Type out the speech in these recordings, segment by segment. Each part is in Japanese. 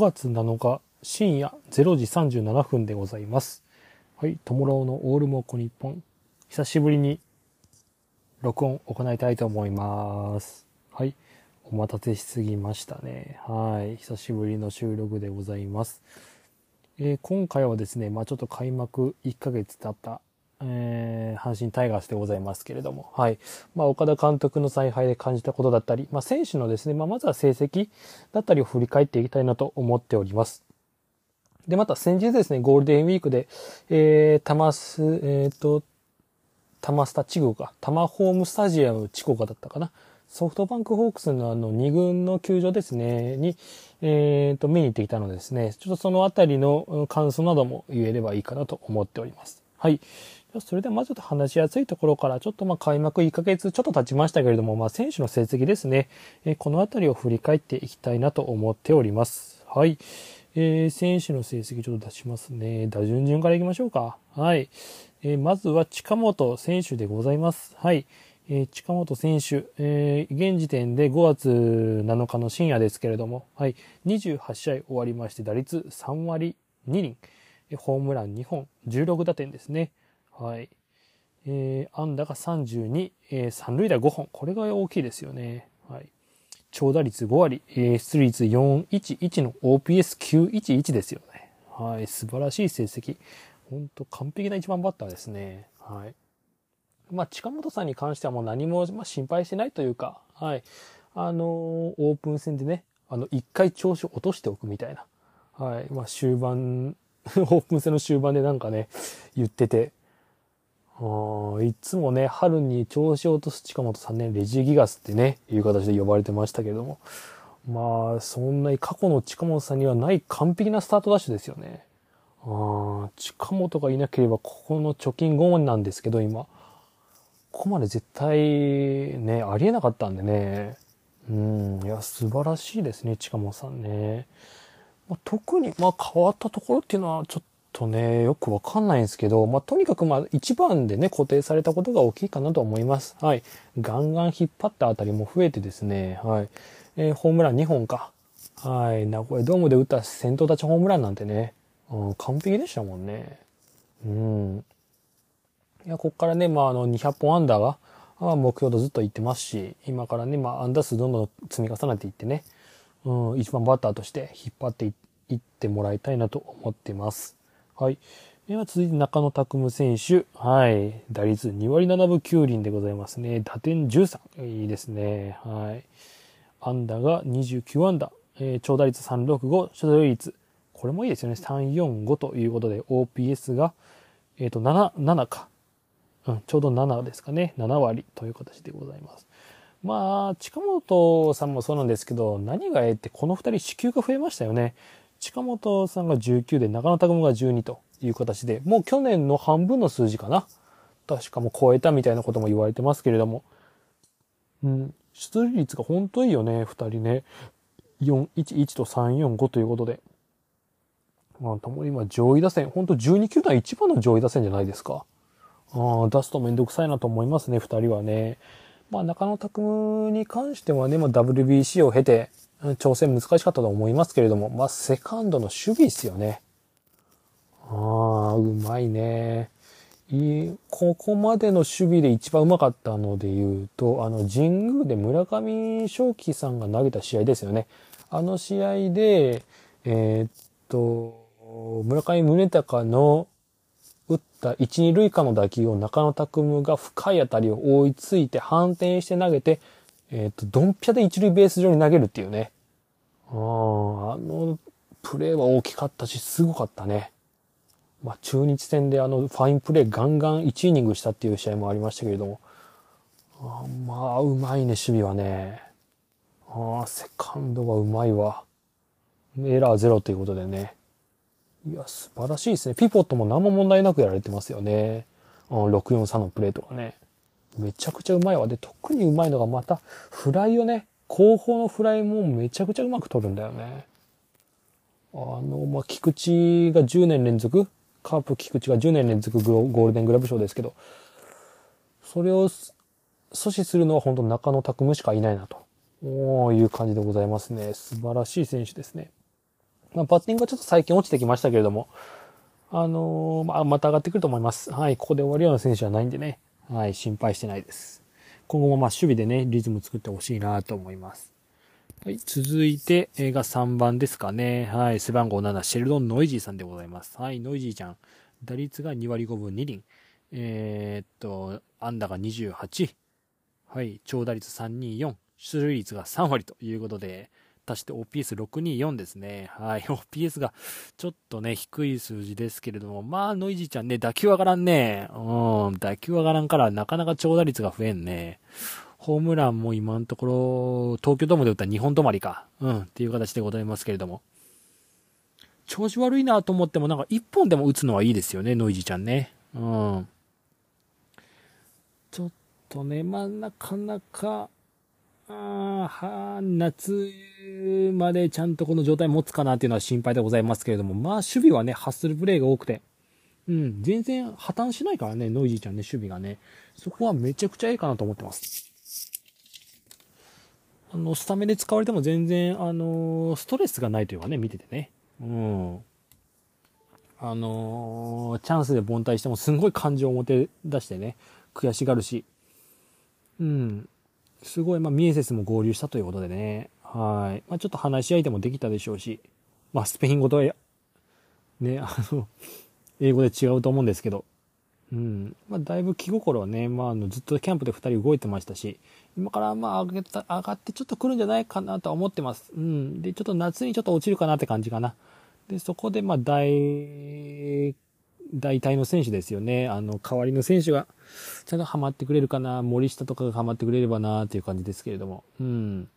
5月7日深夜0時37分でございます。はい、トモローのオールモコ日本。久しぶりに録音行いたいと思います。はい、お待たせしすぎましたね。はい、久しぶりの収録でございます。えー今回はですね、まあちょっと開幕1ヶ月経った、えー阪神タイガースでございますけれども、はい。まあ岡田監督の采配で感じたことだったり、まあ選手のですね、まあまずは成績だったりを振り返っていきたいなと思っております。で、また先日ですね、ゴールデンウィークで、えー、タマス、えっ、と、タマスタチゴか、タマホームスタジアムチコカだったかな。ソフトバンクホークスのあの2軍の球場ですね、に、えっ、と、見に行ってきたのでですね、ちょっとそのあたりの感想なども言えればいいかなと思っております。はい。それでまず話しやすいところから、ちょっとまあ開幕1ヶ月ちょっと経ちましたけれども、まあ選手の成績ですね、えこのあたりを振り返っていきたいなと思っております。はい。えー選手の成績ちょっと出しますね。打順順からいきましょうか。はい。えーまずは近本選手でございます。はい。えー近本選手、えー現時点で5月7日の深夜ですけれども、はい。28試合終わりまして、打率3割2厘、ホームラン2本、16打点ですね。はい。えー安打が32、えー三塁打5本。これが大きいですよね。はい。長打率5割、えー出率411の OPS911 ですよね。はい。素晴らしい成績。本当完璧な一番バッターですね。はい。まあ、近本さんに関してはもう何も、まあ、心配してないというか、はい。あのーオープン戦でね、あの、一回調子を落としておくみたいな。はい。まあ、終盤、オープン戦の終盤でなんかね、言ってて、いつもね、春に調子を落とす近本さんね、レジギガスってね、いう形で呼ばれてましたけども。まあ、そんなに過去の近本さんにはない完璧なスタートダッシュですよね。あ近本がいなければ、ここの貯金5なんですけど、今。ここまで絶対ね、ありえなかったんでね。うん、いや、素晴らしいですね、近本さんね。まあ、特に、まあ、変わったところっていうのは、ちょっとね、よくわかんないんですけど、まあ、とにかく、まあ、一番でね、固定されたことが大きいかなと思います。はい。ガンガン引っ張ったあたりも増えてですね、はい。えーホームラン2本か。はい。名古屋ドームで打った先頭立ちホームランなんてね、うん、完璧でしたもんね。うん。いや、こっからね、まあ、あの、200本アンダーが、あ目標とずっと言ってますし、今からね、まあ、アンダー数どんどん積み重ねていってね、うん、一番バッターとして引っ張っていいってもらいたいなと思ってます。はい。では続いて中野拓夢選手。はい。打率2割7分9厘でございますね。打点13。いいですね。はい。安打が29安打。えー長打率365。初打率。これもいいですよね。345ということで、OPS が、えっ、と、7、7か。うん、ちょうど7ですかね。7割という形でございます。まあ、近本さんもそうなんですけど、何がええって、この2人支給が増えましたよね。近本さんが19で、中野拓夢が12という形で、もう去年の半分の数字かな。確かもう超えたみたいなことも言われてますけれども。うん、出塁率が本当いいよね、2人ね。411と345ということで。まあ、ともに今上位打線、本当12球団一番の上位打線じゃないですか。ああ、出すとめんどくさいなと思いますね、二人はね。まあ、中野拓夢に関してはね、まあ、WBC を経て、挑戦難しかったと思いますけれども、まあ、セカンドの守備ですよね。ああ、うまいね。いい、ここまでの守備で一番うまかったので言うと、あの、神宮で村上正輝さんが投げた試合ですよね。あの試合で、えーっと、村上宗隆の打った一、二塁間の打球を中野拓夢が深い当たりを追いついて反転して投げて、えっ、と、ドンピャで一塁ベース上に投げるっていうね。ああ、あのプレーは大きかったし、すごかったね。まあ、中日戦であの、ファインプレーガンガン1イニングしたっていう試合もありましたけれども。あまあ、うまいね、守備はね。ああ、セカンドはうまいわ。エラーゼロということでね。いや、素晴らしいですね。ピポットも何も問題なくやられてますよね。うん、643のプレーとかね。めちゃくちゃうまいわ。で、特にうまいのがまた、フライをね、後方のフライもめちゃくちゃうまく取るんだよね。あの、まあ、菊池が10年連続、カープ菊池が10年連続ゴールデングラブ賞ですけど、それを阻止するのは本当中野拓夢しかいないなとお、いう感じでございますね。素晴らしい選手ですね。まあ、バッティングはちょっと最近落ちてきましたけれども、あのー、まあ、また上がってくると思います。はい、ここで終わるような選手はないんでね、はい、心配してないです。今後もまあ守備でね、リズム作ってほしいなと思います。はい、続いて、映画3番ですかね。はい、背番号7、シェルドン・ノイジーさんでございます。はい、ノイジーちゃん。打率が2割5分2厘。えー、っと、安打が28。はい、長打率324。出塁率が3割ということで、足して OPS624 ですね。はい。OPS がちょっとね、低い数字ですけれども、まあ、ノイジーちゃんね、打球上がらんね。うん、打球上がらんからなかなか長打率が増えんね。ホームランも今のところ、東京ドームで打ったら2本止まりか。うん、っていう形でございますけれども。調子悪いなと思っても、なんか1本でも打つのはいいですよね、ノイジーちゃんね。うん。ちょっとね、まあ、なかなか、あ夏までちゃんとこの状態持つかなっていうのは心配でございますけれども、まあ守備はね、ハッスルプレーが多くて、うん、全然破綻しないからね、ノイジーちゃんね、守備がね。そこはめちゃくちゃいいかなと思ってます。あの、スタメンで使われても全然、あのストレスがないというかね、見ててね。うん。あのチャンスで凡退してもすんごい感情を持て出してね、悔しがるし。うん。すごい、まあ、ミエセスも合流したということでね、はい。まあ、ちょっと話し相手もできたでしょうし、まあ、スペイン語とは、ね、あの、英語で違うと思うんですけど、うん。まあ、だいぶ気心はね、まあ、あの、ずっとキャンプで2人動いてましたし、今からまあ、上げた、上がってちょっと来るんじゃないかなとは思ってます。うん。で、ちょっと夏にちょっと落ちるかなって感じかな。で、そこでまあ、大、大体の選手ですよね。あの、代わりの選手が、ちゃんとハマってくれるかな、森下とかがハマってくれればな、っていう感じですけれども。うん。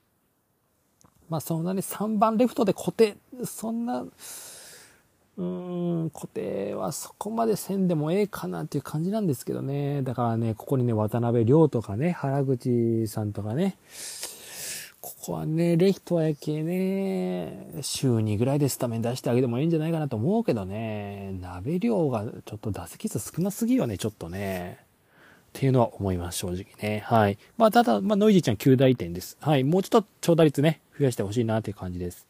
まあ、そんなに3番レフトで固定、そんな、うーん、固定はそこまでせんでもええかなっていう感じなんですけどね。だからね、ここにね、渡辺亮とかね、原口さんとかね、ここはね、レヒトやけね、週2ぐらいでスタメン出してあげてもいいんじゃないかなと思うけどね、鍋量がちょっと打席数少なすぎよね、ちょっとね。っていうのは思います、正直ね。はい。まあ、ただ、まあ、ノイジーちゃん9大点です。はい。もうちょっと長打率ね、増やしてほしいなっていう感じです。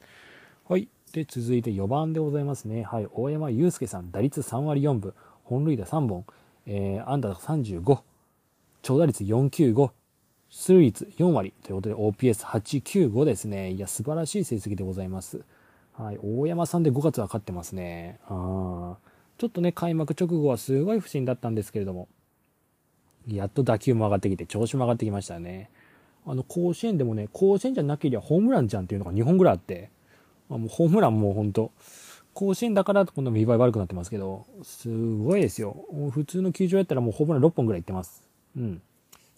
はい。で、続いて4番でございますね。はい。大山祐介さん、打率3割4分、本塁打3本、えー、安打35、長打率495、出塁率4割ということで OPS895 ですね。いや、素晴らしい成績でございます。はい。大山さんで5月は勝ってますね。あちょっとね、開幕直後はすごい不審だったんですけれども、やっと打球も上がってきて、調子も上がってきましたね。あの、甲子園でもね、甲子園じゃなければホームランじゃんっていうのが2本ぐらいあって、あもうホームランもうほんと、甲子園だから今度見栄え悪くなってますけど、すごいですよ。普通の球場やったらもうホームラン6本ぐらいいってます。うん。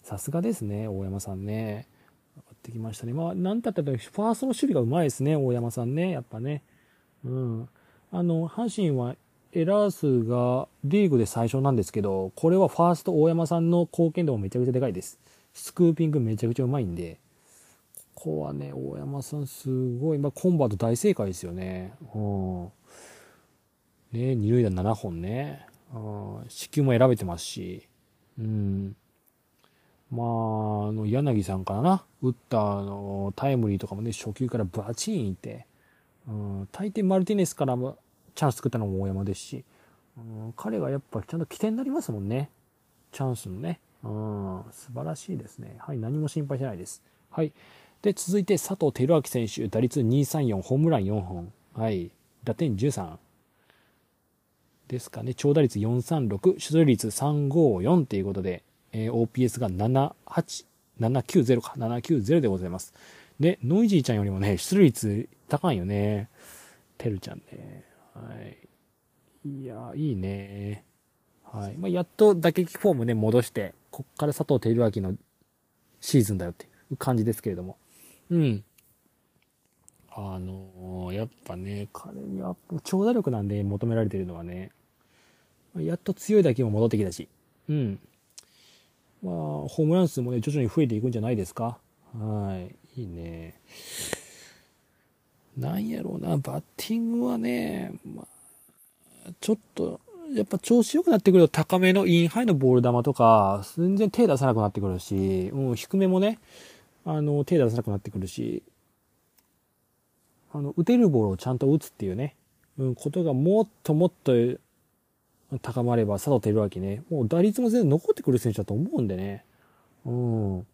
さすがですね、大山さんね。上がってきましたね。まあ、なんたってファーストの守備がうまいですね、大山さんね、やっぱね。うん。あの、阪神はエラー数がリーグで最初なんですけど、これはファースト大山さんの貢献度もめちゃくちゃでかいです。スクーピングめちゃくちゃうまいんで、ここはね、大山さんすごい、まあ、コンバート大正解ですよね。うん。ね、二塁打7本ね。うん、四球も選べてますし。うん。まあ、あの、柳さんからな、打ったあの、タイムリーとかもね、初球からバチンいって、うん、大抵マルティネスからもチャンス作ったのも大山ですし、うん、彼がやっぱちゃんと起点になりますもんね。チャンスのね。うん、素晴らしいですね。はい、何も心配しないです。はい。で、続いて佐藤輝明選手、打率234、ホームラン4本。はい。打点13。ですかね。長打率436、出塁率354ということで、えー、OPS が78、790か、790でございます。で、ノイジーちゃんよりもね、出塁率高いよね。てるちゃんね。はい。いや、いいね。はい。まあ、やっと打撃フォームね、戻して、こっから佐藤輝明のシーズンだよっていう感じですけれども。うん。あのー、やっぱね、彼には長打力なんで求められてるのはね、やっと強い打球も戻ってきたし、うん。まあ、ホームラン数もね、徐々に増えていくんじゃないですか？はい。いいね。なんやろうな、バッティングはね、まあ、ちょっと、やっぱ調子良くなってくると高めのインハイのボール球とか、全然手出さなくなってくるし、うん、低めもね、あの、手出さなくなってくるし、あの、打てるボールをちゃんと打つっていうね、うん、ことがもっともっと高まれば佐藤輝明ね、もう打率も全然残ってくる選手だと思うんでね、うん。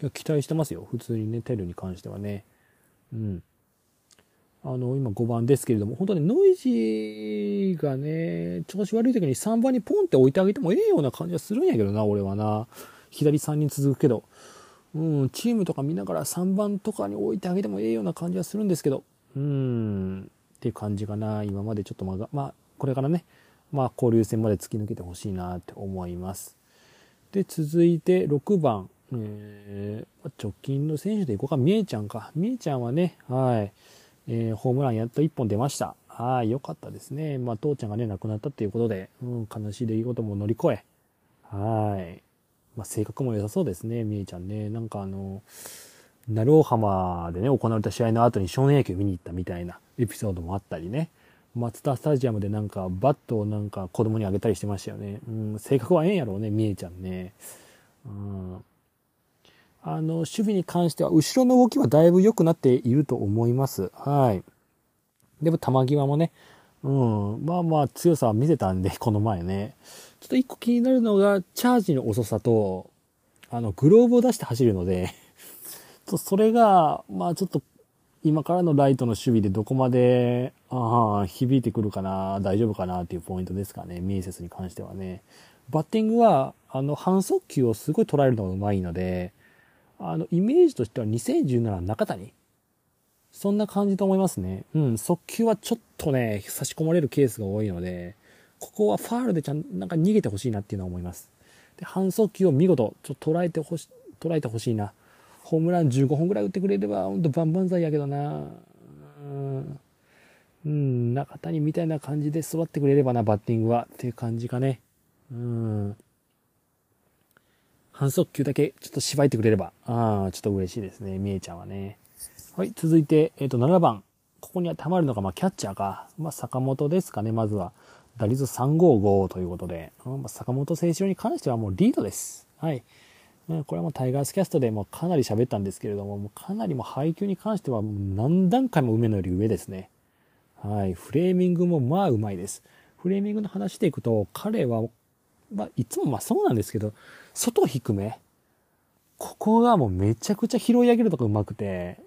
いや、期待してますよ。普通にね、テルに関してはね。うん。あの、今5番ですけれども、本当にノイジーがね、調子悪い時に3番にポンって置いてあげてもええような感じはするんやけどな、俺はな。左3人続くけど。うん、チームとか見ながら3番とかに置いてあげてもええような感じはするんですけど、うん、っていう感じかな。今までちょっとまあ、まあ、これからね、まあ、交流戦まで突き抜けてほしいなって思います。で、続いて6番、えー、直近の選手でいこうか、みえちゃんか。みえちゃんはね、はい、えー、ホームランやっと1本出ました。はい、良かったですね。まあ、父ちゃんがね、亡くなったっていうことで、うん、悲しい出来事も乗り越え、はい。まあ、性格も良さそうですね、みえちゃんね。なんかあの、鳴尾浜でね、行われた試合の後に少年野球見に行ったみたいなエピソードもあったりね。松田スタジアムでなんかバットをなんか子供にあげたりしてましたよね。うん、性格はええんやろうね、みえちゃんね。うん。あの、守備に関しては、後ろの動きはだいぶ良くなっていると思います。はい。でも、球際もね、うん、まあまあ強さは見せたんで、この前ね。ちょっと一個気になるのが、チャージの遅さと、あの、グローブを出して走るので、それが、まあちょっと、今からのライトの守備でどこまで、ああ、響いてくるかな、大丈夫かなっていうポイントですかね、ミエセスに関してはね。バッティングは、あの、反速球をすごい捉えるのがうまいので、あの、イメージとしては2017中谷。そんな感じと思いますね。うん、速球はちょっとね、差し込まれるケースが多いので、ここはファールでちゃん、なんか逃げてほしいなっていうのは思います。で、反則球を見事、ちょっと捉えてほし、捉えてほしいな。ホームラン15本ぐらい打ってくれれば、ほんとバンバン剤やけどな。うん、中谷みたいな感じで育ってくれればな、バッティングは。っていう感じかね。うん。反則球だけちょっと縛いてくれれば、ああ、ちょっと嬉しいですね。みえちゃんはね。はい、続いて、えっ、ー、と、7番。ここに当てはまるのが、まあ、キャッチャーか。まあ、坂本ですかね、まずは。打率355ということで、ま坂本選手に関してはもうリードです。はい。これもタイガースキャストでもかなり喋ったんですけれども、もうかなりも配球に関しては何段階も梅野より上ですね。はい。フレーミングもまあうまいです。フレーミングの話でいくと、彼は、まあ、いつもまあそうなんですけど、外低め。ここがもうめちゃくちゃ拾い上げるとかうまくて、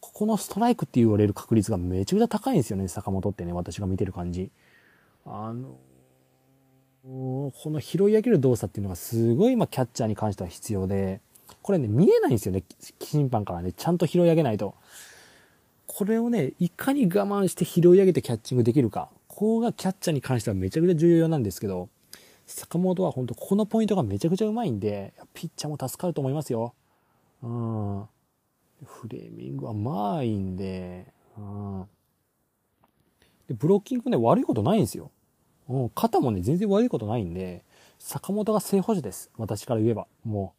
ここのストライクって言われる確率がめちゃくちゃ高いんですよね、坂本ってね、私が見てる感じ。あの、この拾い上げる動作っていうのがすごい今キャッチャーに関しては必要で、これね、見えないんですよね、審判からね、ちゃんと拾い上げないと。これをね、いかに我慢して拾い上げてキャッチングできるか。ここがキャッチャーに関してはめちゃくちゃ重要なんですけど、坂本は本当ここのポイントがめちゃくちゃうまいんで、ピッチャーも助かると思いますよ。うん。フレーミングはまあいいんで、うん。で、ブロッキングね、悪いことないんですよ。もう、肩もね、全然悪いことないんで、坂本が正捕手です。私から言えば。も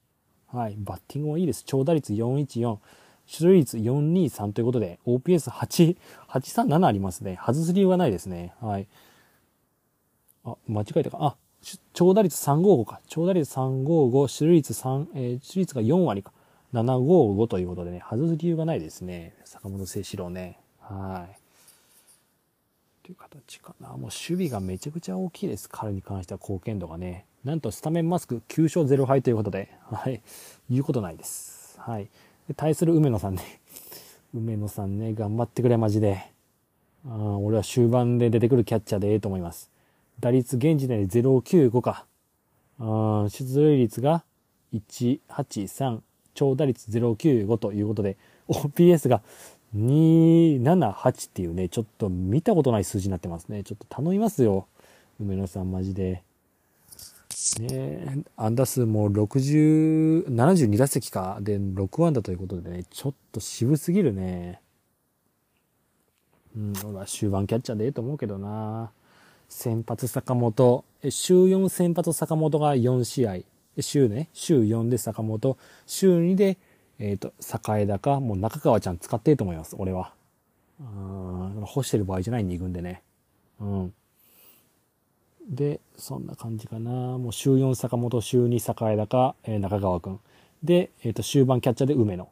う。はい。バッティングもいいです。長打率414、出塁率423ということで、OPS8、837ありますね。外す理由がないですね。はい。あ、間違えたか。あ、長打率355か。長打率355、出塁率3、えー、出塁率が4割か。755ということでね、外す理由がないですね。坂本誠志郎ね。はい。という形かな。もう守備がめちゃくちゃ大きいです。彼に関しては貢献度がね。なんとスタメンマスク9勝0敗ということで、はい。言うことないです。はい。対する梅野さんね。梅野さんね、頑張ってくれ、マジで。あ俺は終盤で出てくるキャッチャーでええと思います。打率現時点で095か。あ出塁率が183、長打率095ということで、OPS が278っていうね、ちょっと見たことない数字になってますね。ちょっと頼みますよ。梅野さんマジで。ね安打数も60、72打席か。で、6安打ということでね、ちょっと渋すぎるね。うん、俺は終盤キャッチャーでええと思うけどな。先発坂本、週4先発坂本が4試合。週ね、週4で坂本、週2でえっ、ー、と、栄高、もう中川ちゃん使ってると思います、俺は。うん、干してる場合じゃない2軍でね。うん。で、そんな感じかな。もう週4坂本、週2栄高、えー、中川くん。で、えっ、と、終盤キャッチャーで梅野。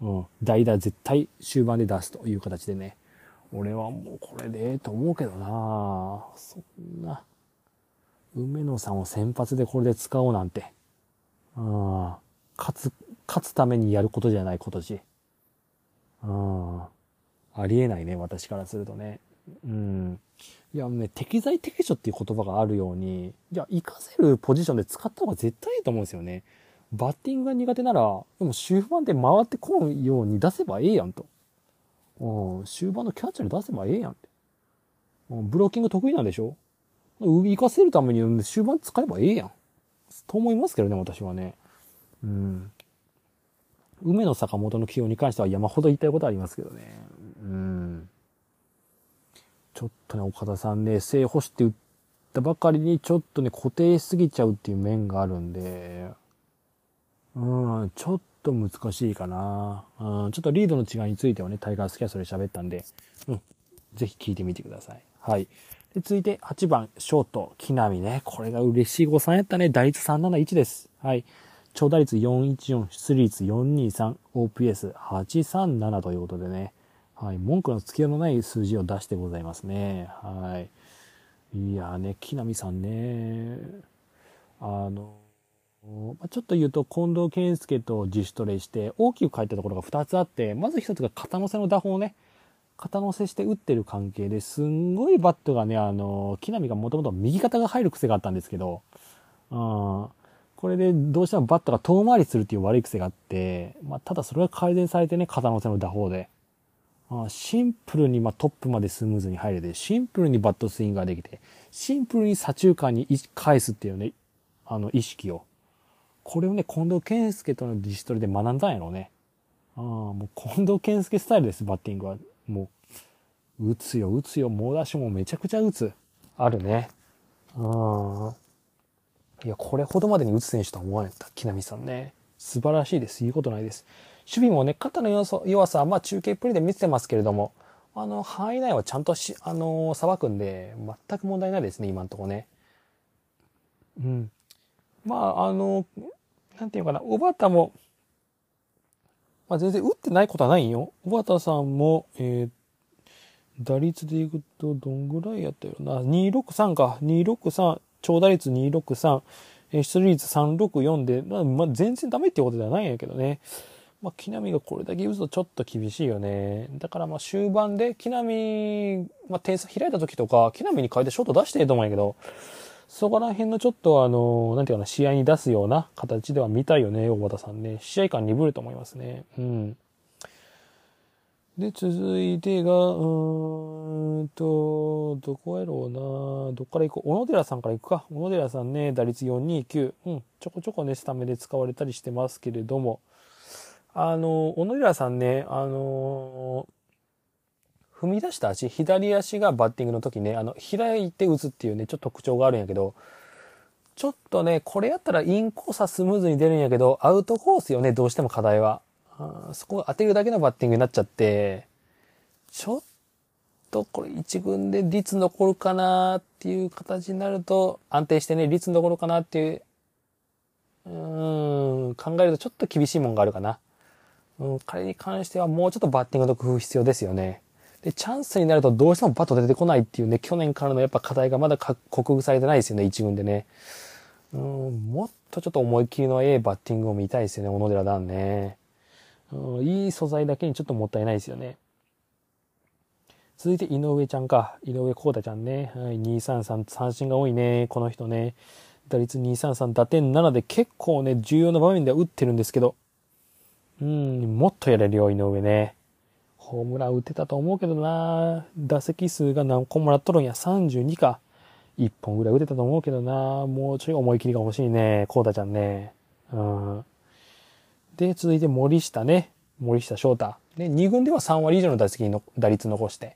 うん。代打絶対終盤で出すという形でね。俺はもうこれでええと思うけどなそんな。梅野さんを先発でこれで使おうなんて。うん。勝つ、勝つためにやることじゃない今年。うん。ありえないね、私からするとね。うん。いや、ね、適材適所っていう言葉があるように、いや、活かせるポジションで使った方が絶対いいと思うんですよね。バッティングが苦手なら、でも終盤で回ってこんように出せばええやんと。うん、終盤のキャッチャーに出せばええやんって。うん、ブロッキング得意なんでしょ？活かせるために終盤使えばええやん。と思いますけどね、私はね。うん。梅の坂本の起用に関しては山ほど言いたいことありますけどね。うん。ちょっとね、岡田さんね、正捕手って言ったばかりにちょっとね、固定しすぎちゃうっていう面があるんで、うん、ちょっと難しいかな。うん、ちょっとリードの違いについてはね、タイガースキャストで喋ったんで、うん、ぜひ聞いてみてください。はい。で、続いて8番、ショート、木浪ね。これが嬉しい誤算やったね。打率371です。はい。長打率414、出塁率423、OPS837 ということでね。はい。文句のつけようのない数字を出してございますね。はい。いやね、木浪さんね。あの、ちょっと言うと、近藤健介と自主トレして、大きく変えたところが2つあって、まず1つが肩乗せの打法をね。肩乗せして打ってる関係ですんごいバットがね、あの、木浪がもともと右肩が入る癖があったんですけど、うん、これでどうしてもバットが遠回りするっていう悪い癖があって、まあ、ただそれが改善されてね、肩乗せの打法で。あシンプルにまトップまでスムーズに入れて、シンプルにバットスイングができて、シンプルに左中間に返すっていうね、あの意識を。これをね、近藤健介との自主トレで学んだんやろうね。ああ、もう近藤健介スタイルです、バッティングは。もう、打つよ、打つよ、猛ダッシュもめちゃくちゃ打つ。あるね。ああ。いや、これほどまでに打つ選手とは思わなかった。木浪さんね。素晴らしいです。言うことないです。守備もね、肩の弱さは、まあ中継プレイで見せてますけれども、あの、範囲内はちゃんとし、あのー、裁くんで、全く問題ないですね、今んとこね。うん。まあ、あの、なんていうかな、小畑も、まあ全然打ってないことはないよ。小畑さんも、えー、打率でいくとどんぐらいやったよな。263か。263、長打率263、出塁率364で、まあ、まあ、全然ダメってことではないんやけどね。まあ、木浪がこれだけ打つとちょっと厳しいよね。だからまあ終盤で木浪、まあ、点差開いた時とか、木浪に変えてショート出していいと思うんやけど、そこら辺のちょっとあの、なんていうかな、試合に出すような形では見たいよね、大和田さんね。試合感鈍ると思いますね。うん。で、続いてが、うーんと、どこやろうなどっから行こう。小野寺さんから行くか。小野寺さんね、打率429。うん、ちょこちょこね、スタメで使われたりしてますけれども、あの、小野寺さんね、あの踏み出した足、左足がバッティングの時ね、あの、開いて打つっていうね、ちょっと特徴があるんやけど、ちょっとね、これやったらインコースはスムーズに出るんやけど、アウトコースよね、どうしても課題は。あそこを当てるだけのバッティングになっちゃって、ちょっとこれ一軍で率残るかなっていう形になると、安定してね、率残るかなっていう、うーん、考えるとちょっと厳しいもんがあるかな。うん、彼に関してはもうちょっとバッティングの工夫必要ですよね。で、チャンスになるとどうしてもバット出てこないっていうね、去年からのやっぱ課題がまだ克服されてないですよね、一軍でね。うん、もっとちょっと思い切りのええバッティングを見たいですよね、小野寺段ね。いい素材だけにちょっともったいないですよね。続いて井上ちゃんか。井上幸太ちゃんね。はい、233、三振が多いね。この人ね。打率233、打点7で結構ね、重要な場面では打ってるんですけど。うん、もっとやれるよ、井上ね。ホームラン打てたと思うけどな打席数が何個もらっとるんや。32か。1本ぐらい打てたと思うけどなもうちょい思い切りが欲しいね。コータちゃんね。うん。で、続いて森下ね。森下翔太。で、2軍では3割以上の打席の打率残して。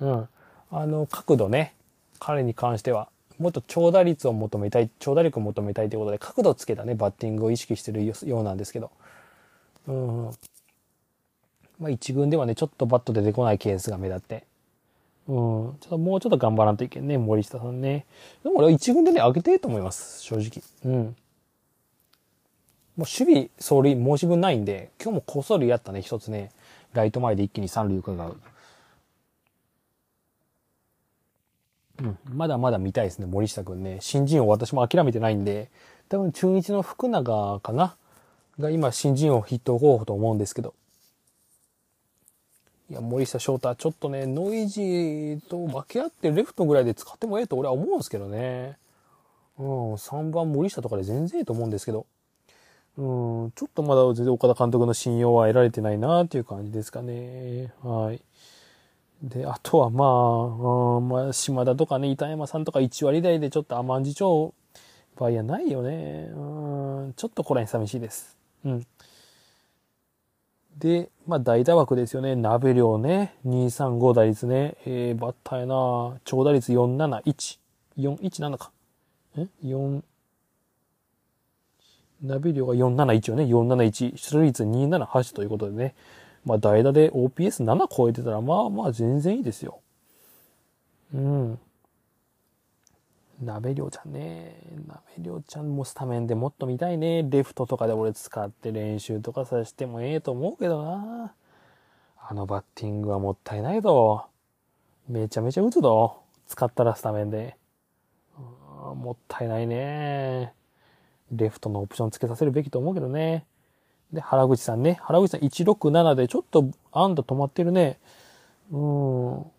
うん。あの、角度ね。彼に関しては。もっと長打率を求めたい、長打力を求めたいということで、角度をつけたね、バッティングを意識してるようなんですけど。うん。まあ一軍ではね、ちょっとバット出てこないケースが目立って。うん。ちょっともうちょっと頑張らんといけんね、森下さんね。でも俺は一軍でね、上げてると思います、正直。うん。もう守備、走塁申し分ないんで、今日もこっそりやったね、一つね。ライト前で一気に三塁伺う。うん、まだまだ見たいですね、森下くんね。新人王私も諦めてないんで、多分中日の福永かな？が今新人王筆頭候補と思うんですけど。いや、森下翔太、ちょっとね、ノイジーと分け合ってレフトぐらいで使ってもええと俺は思うんですけどね。うん、3番森下とかで全然いいと思うんですけど。うん、ちょっとまだ全然岡田監督の信用は得られてないなっていう感じですかね。はい。で、あとはまあ、うん、まあ、島田とかね、板山さんとか1割台でちょっと甘んじ町場合はないよね。うん、ちょっとこれに寂しいです。うん。で、まあ、代打枠ですよね。鍋量ね。235打率ね。えー、バッターやな長打率471。417か。え ?4、ナビ量が471をね、471、出塁率278ということでね、まあ代打で OPS7 超えてたら、まあまあ全然いいですよ。うん。鍋量ちゃんね。鍋量ちゃんもスタメンでもっと見たいね。レフトとかで俺使って練習とかさせてもええと思うけどな。あのバッティングはもったいないぞ。めちゃめちゃ打つぞ。使ったらスタメンで。もったいないね。レフトのオプションつけさせるべきと思うけどね。で、原口さんね。原口さん167でちょっとアンダ止まってるね。うん。も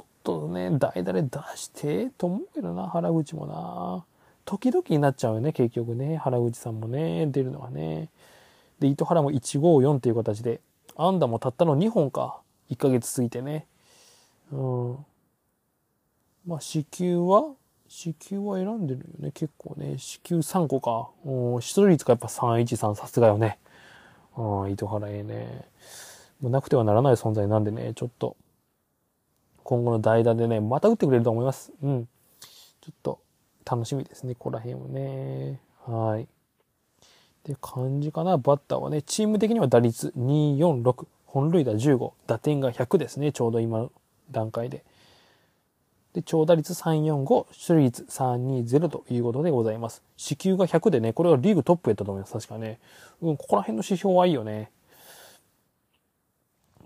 っとね、代打で出してと思うけどな、原口もな。時々になっちゃうよね、結局ね。原口さんもね、出るのはね。で、糸原も154っていう形で、アンダもたったの2本か。1ヶ月過ぎてね。うん。まあ、支給は支給は選んでるよね。結構ね。支給3個か。うん、出塁率がやっぱ313さすがよね。うん、糸原ええね。もうなくてはならない存在なんでね、ちょっと、今後の代打でね、また打ってくれると思います。うん。ちょっと、楽しみですね、ここら辺もね。はい。で、感じかな。バッターはね、チーム的には打率246、本塁打15、打点が100ですね、ちょうど今の段階で。で、長打率345、出塁率320ということでございます。支給が100でね、これがリーグトップやったと思います。確かね。うん、ここら辺の指標はいいよね。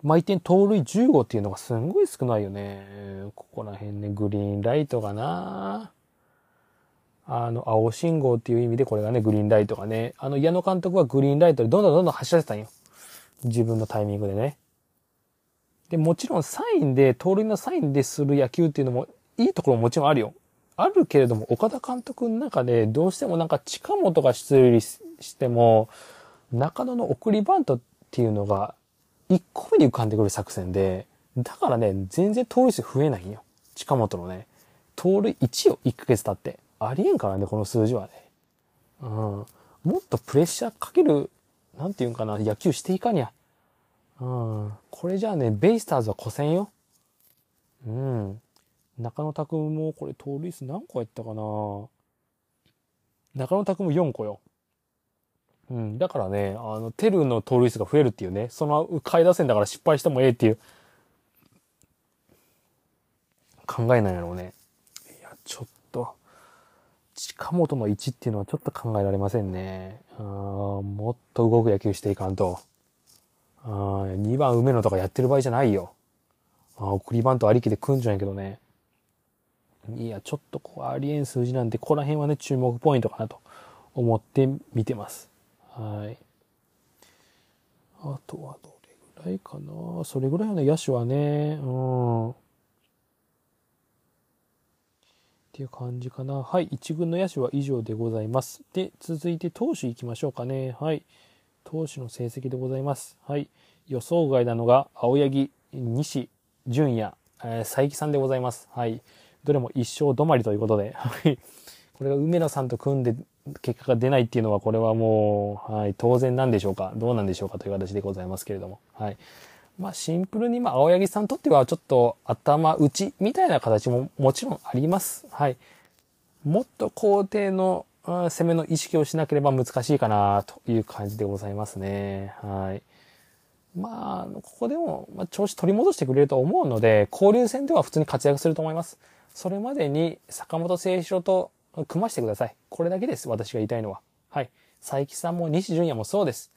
毎点盗塁15っていうのがすんごい少ないよね。ここら辺ね、グリーンライトがなあの、青信号っていう意味でこれがね、グリーンライトがね、あの、矢野監督はグリーンライトでどんどんどんどん走らせたんよ。自分のタイミングでね。で、もちろんサインで、盗塁のサインでする野球っていうのもいいところももちろんあるよ。あるけれども、岡田監督の中でどうしてもなんか近本が出塁しても、中野の送りバントっていうのが1個目に浮かんでくる作戦で、だからね、全然盗塁数増えないんよ。近本のね。盗塁1よ、1ヶ月経って。ありえんからね、この数字はね。うん。もっとプレッシャーかける、なんていうんかな、野球していかにゃ。うん。これじゃあね、ベイスターズは古戦よ。うん。中野拓夢もこれ盗塁数何個やったかな中野拓も4個よ。うん。だからね、あの、テルの盗塁数が増えるっていうね、その買い出せんだから失敗してもええっていう考えなんやろうね。いや、ちょっと、近本の1っていうのはちょっと考えられませんね。あもっと動く野球していかんと。あ2番梅野とかやってる場合じゃないよ。あ送りバントありきで組んじゃうんやけどね。いや、ちょっとこうありえん数字なんで、ここら辺はね、注目ポイントかなと思って見てます。はい。あとはどれぐらいかな？それぐらいの野手はね、うん。っていう感じかな。はい。一軍の野手は以上でございます。で、続いて投手行きましょうかね。はい。投手の成績でございます。はい。予想外なのが、青柳、西、純也、えー、佐伯さんでございます。はい。どれも一生止まりということで、はい。これが梅野さんと組んで結果が出ないっていうのは、これはもう、はい、当然なんでしょうか、どうなんでしょうかという形でございますけれども、はい。まあ、シンプルに、まあ、青柳さんにとっては、ちょっと頭打ちみたいな形ももちろんあります。はい。もっと高低の、攻めの意識をしなければ難しいかなという感じでございますね。はい。まあ、ここでも、まあ、調子取り戻してくれると思うので、交流戦では普通に活躍すると思います。それまでに坂本誠一郎と組ましてください。これだけです。私が言いたいのは。はい。佐伯さんも西純也もそうです。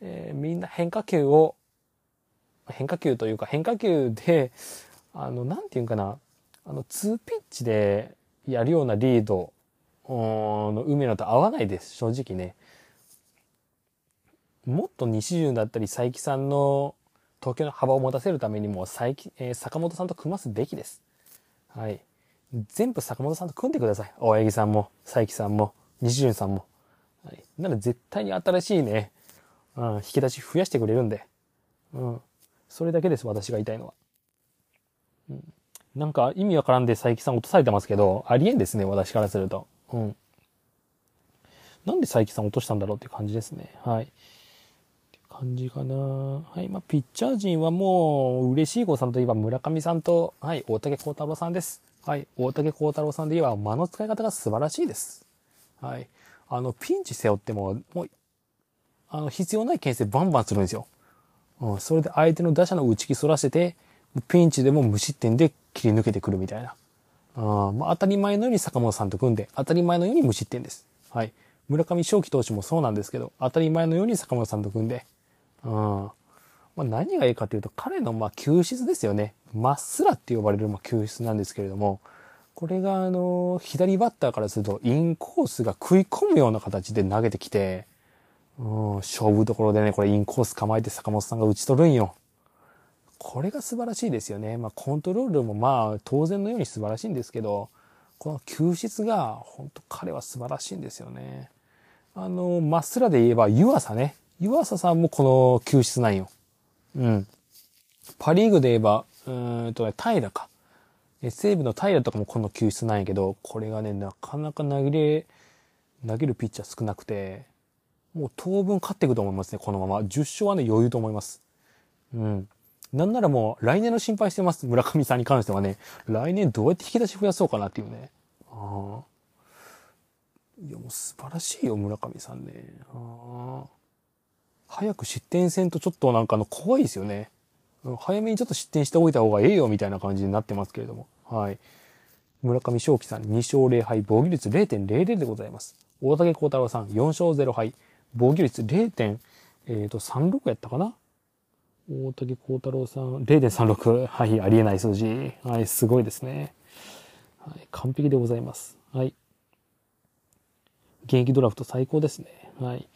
えー、みんな変化球を、変化球というか変化球で、あの、なんていうんかな、あの、2ピッチでやるようなリードの梅野と合わないです、正直ね。もっと西潤だったり佐伯さんの東京の幅を持たせるためにも佐伯、えー、坂本さんと組ますべきです。はい。全部坂本さんと組んでください。大八木さんも、佐伯さんも、西潤さんも。はい。なら絶対に新しいね、うん、引き出し増やしてくれるんで。うん。それだけです、私が言いたいのは。うん。なんか意味わからんで佐伯さん落とされてますけど、ありえんですね、私からすると。うん。なんで佐伯さん落としたんだろうっていう感じですね。はい。感じかな。はい。まあ、ピッチャー陣はもう、嬉しい子さんといえば村上さんと、はい、大竹幸太郎さんです。はい。大竹幸太郎さんで言えば、間の使い方が素晴らしいです。はい。あの、ピンチ背負っても、もう、あの、必要ない牽制バンバンするんですよ。うん。それで相手の打者の打ち気そらせて、ピンチでも無失点で切り抜けてくるみたいな。あまあ、当たり前のように坂本さんと組んで、当たり前のように無失点です。はい。村上正輝投手もそうなんですけど、当たり前のように坂本さんと組んで、うん。まあ、何がいいかというと、彼のまあ球質ですよね。まっすらって呼ばれるまあ球質なんですけれども、これがあの、左バッターからすると、インコースが食い込むような形で投げてきて、うん、勝負どころでね、これインコース構えて坂本さんが打ち取るんよ。これが素晴らしいですよね。まあ、コントロールもまあ、当然のように素晴らしいんですけど、この球質が、本当彼は素晴らしいんですよね。あの、まっすらで言えば、湯浅ね。湯浅さんもこの救出なんよ。うん。パリーグで言えば、うんとね、平か。西武の平とかもこの救出なんやけど、これがね、なかなか投げれ、投げるピッチャー少なくて、もう当分勝っていくと思いますね、このまま。10勝はね、余裕と思います。うん。なんならもう、来年の心配してます。村上さんに関してはね。来年どうやって引き出し増やそうかなっていうね。ああ。いや、もう素晴らしいよ、村上さんね。ああ。早く失点せんとちょっとなんかあの怖いですよね。早めにちょっと失点しておいた方がええよみたいな感じになってますけれども。はい。村上正輝さん2勝0敗、防御率0.00でございます。大竹幸太郎さん4勝0敗、防御率0.36、えー、やったかな？大竹幸太郎さん0.36。はい、ありえない数字。はい、すごいですね。はい、完璧でございます。はい。現役ドラフト最高ですね。はい。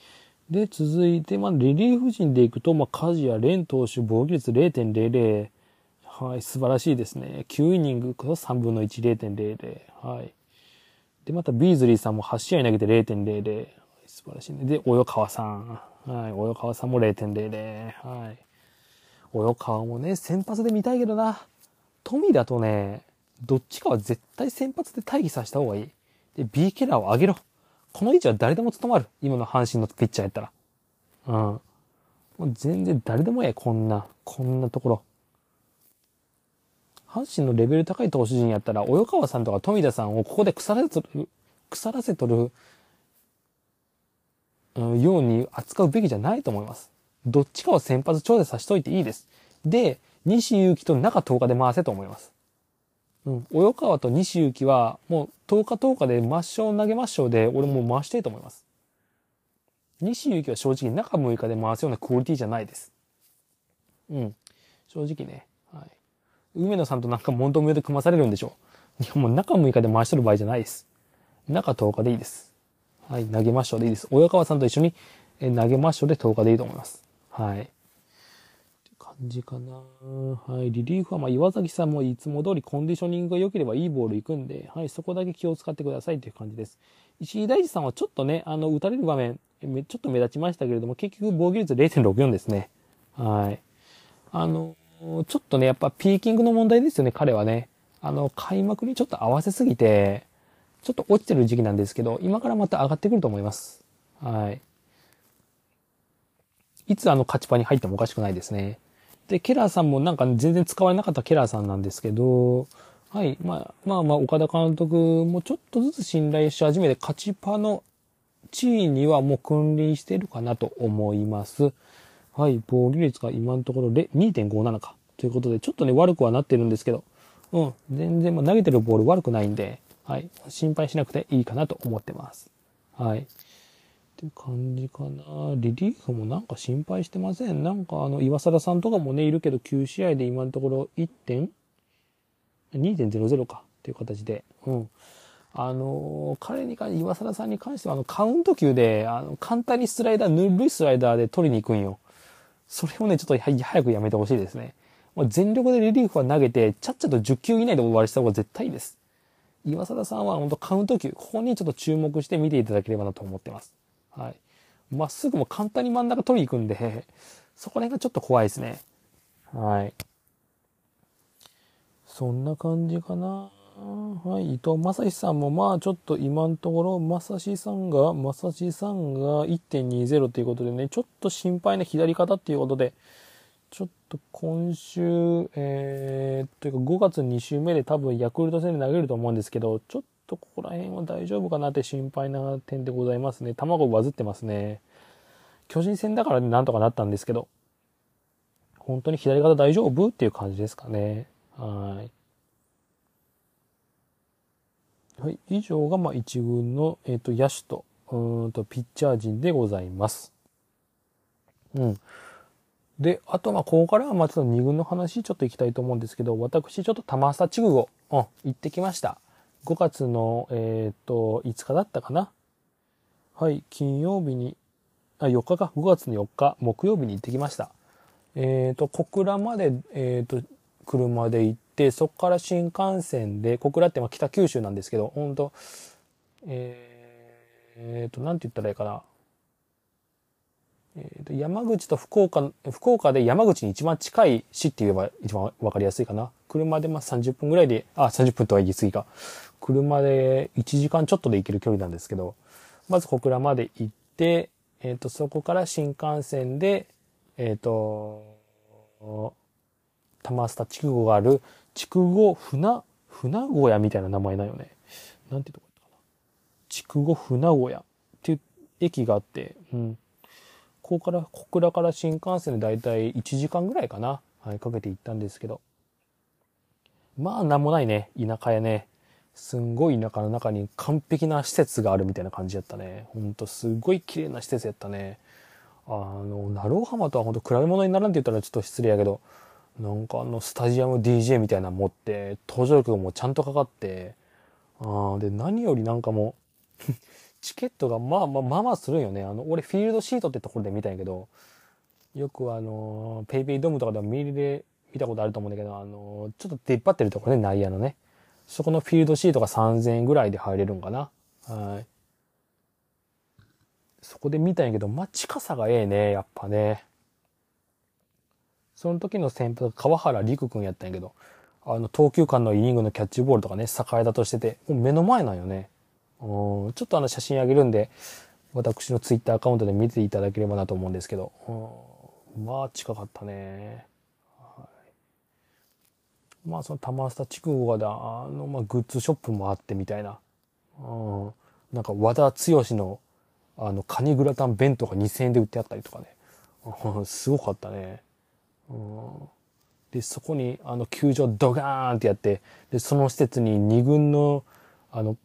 で、続いて、まあ、リリーフ陣でいくと、まあ、梶谷蓮投手、防御率0.00。はい、素晴らしいですね。9イニングこそ3分の1、0.00。はい。で、また、ビーズリーさんも8試合投げて0.00。素晴らしいね。で、及川さん。はい、及川さんも0.00。はい。及川もね、先発で見たいけどな。富だとね、どっちかは絶対先発で待機させた方がいい。で、B ケラーを上げろ。この位置は誰でも務まる。今の阪神のピッチャーやったら。うん。もう全然誰でもええ、こんな、こんなところ。阪神のレベル高い投手陣やったら、及川さんとか富田さんをここで腐らせとる、腐らせとる、うん、ように扱うべきじゃないと思います。どっちかを先発調整させといていいです。で、西勇輝と中10日で回せと思います。うん。及川と西行は、もう10日10日で抹消投げ抹消で、俺もう回したいいと思います。西行は正直中6日で回すようなクオリティじゃないです。うん。正直ね。はい。梅野さんとなんか問答無用で組まされるんでしょう。いや、もう中6日で回しとる場合じゃないです。中10日でいいです。はい。投げましょうでいいです。及川さんと一緒にえ投げましょうで10日でいいと思います。はい。感じかな。はい。リリーフは、まあ、岩崎さんもいつも通りコンディショニングが良ければいいボール行くんで、はい、そこだけ気を使ってくださいという感じです。石井大地さんはちょっとね、あの、打たれる場面、ちょっと目立ちましたけれども、結局防御率0.64ですね。はい。あの、ちょっとね、やっぱピーキングの問題ですよね、彼はね。あの、開幕にちょっと合わせすぎて、ちょっと落ちてる時期なんですけど、今からまた上がってくると思います。はい。いつあの勝ちパに入ってもおかしくないですね。で、ケラーさんもなんか全然使われなかったケラーさんなんですけど、はい。まあ、まあまあ、岡田監督もちょっとずつ信頼し始めて、勝ちパの地位にはもう君臨してるかなと思います。はい。防御率が今のところ2.57か。ということで、ちょっとね、悪くはなってるんですけど、うん。全然、まあ、投げてるボール悪くないんで、はい。心配しなくていいかなと思ってます。はい。って感じかな。リリーフもなんか心配してません？なんかあの、岩貞さんとかもね、いるけど、9試合で今のところ1点 ?2.00 かっていう形で。うん。あの彼に関して、岩貞さんに関しては、あの、カウント球で、あの、簡単にスライダー、ぬるいスライダーで取りに行くんよ。それをね、ちょっと早くやめてほしいですね。もう全力でリリーフは投げて、ちゃっちゃと10球以内で終わりした方が絶対いいです。岩貞さんは本当カウント球、ここにちょっと注目して見ていただければなと思ってます。はい。まっすぐも簡単に真ん中取りに行くんで、そこら辺がちょっと怖いですね。はい。そんな感じかな。はい。伊藤正史さんも、まあ、ちょっと今のところ、正史さんが、正史さんが1.20ということでね、ちょっと心配な左肩っていうことで、ちょっと今週、えー、というか5月2週目で多分ヤクルト戦で投げると思うんですけど、ちょっとここら辺は大丈夫かなって心配な点でございますね。卵バズってますね。巨人戦だからね、なんとかなったんですけど、本当に左肩大丈夫っていう感じですかね。はい。はい、以上がまあ1軍の、えーと、野手とうんとピッチャー陣でございます。うん。で、あとまここからはまあちょっと2軍の話ちょっと行きたいと思うんですけど、私ちょっと玉下地区を、うん、行ってきました。5月の、えっ、と、5日だったかな？はい、金曜日に、あ、4日か、5月の4日、木曜日に行ってきました。えっ、と、小倉まで、えっ、と、車で行って、そこから新幹線で、小倉ってまあ北九州なんですけど、本当えー、と、なんて言ったらいいかな？えー、と山口と福岡、福岡で山口に一番近い市って言えば一番わかりやすいかな？車でまあ30分ぐらいで、あ、30分とは言い過ぎか。車で1時間ちょっとで行ける距離なんですけど、まず小倉まで行って、えっ、ー、と、そこから新幹線で、えっ、ー、と、玉下筑後がある筑後船、船小屋みたいな名前だよね。なんていうとこだったかな。筑後船小屋っていう駅があって、うん。ここから、小倉から新幹線でだいたい1時間ぐらいかな。はい、かけて行ったんですけど。まあ、なんもないね。田舎やね。すんごい田舎の中に完璧な施設があるみたいな感じやったね。ほんとすごい綺麗な施設やったね。あの、ナロー浜とはほんと比べ物にならんって言ったらちょっと失礼やけど、なんかあのスタジアム DJ みたいなの持って登場曲もちゃんとかかってあで何よりなんかもう チケットがまあまあまあまあするんよねあの俺フィールドシートってところで見たんやけどよくあのペイペイドームとかでも見で見たことあると思うんだけどあのちょっと出っ張ってるとこね内野のねそこのフィールドシートが3000円ぐらいで入れるんかな。はい。そこで見たんやけどまあ近さがええねやっぱね。その時の先輩川原陸くんやったんやけど、あの、投球間のイニングのキャッチボールとかね、栄だとしてて、もう目の前なんよね。うん、ちょっとあの写真あげるんで、私のツイッターアカウントで見ていただければなと思うんですけど、うん、まあ近かったね。まあその玉下地区がで、あの、まあグッズショップもあってみたいな。うん、なんか和田剛の、あの、カニグラタン弁当が2000円で売ってあったりとかね。うんすごかったね。うんで、そこに、あの、球場ドガーンってやって、で、その施設に2軍の、あの、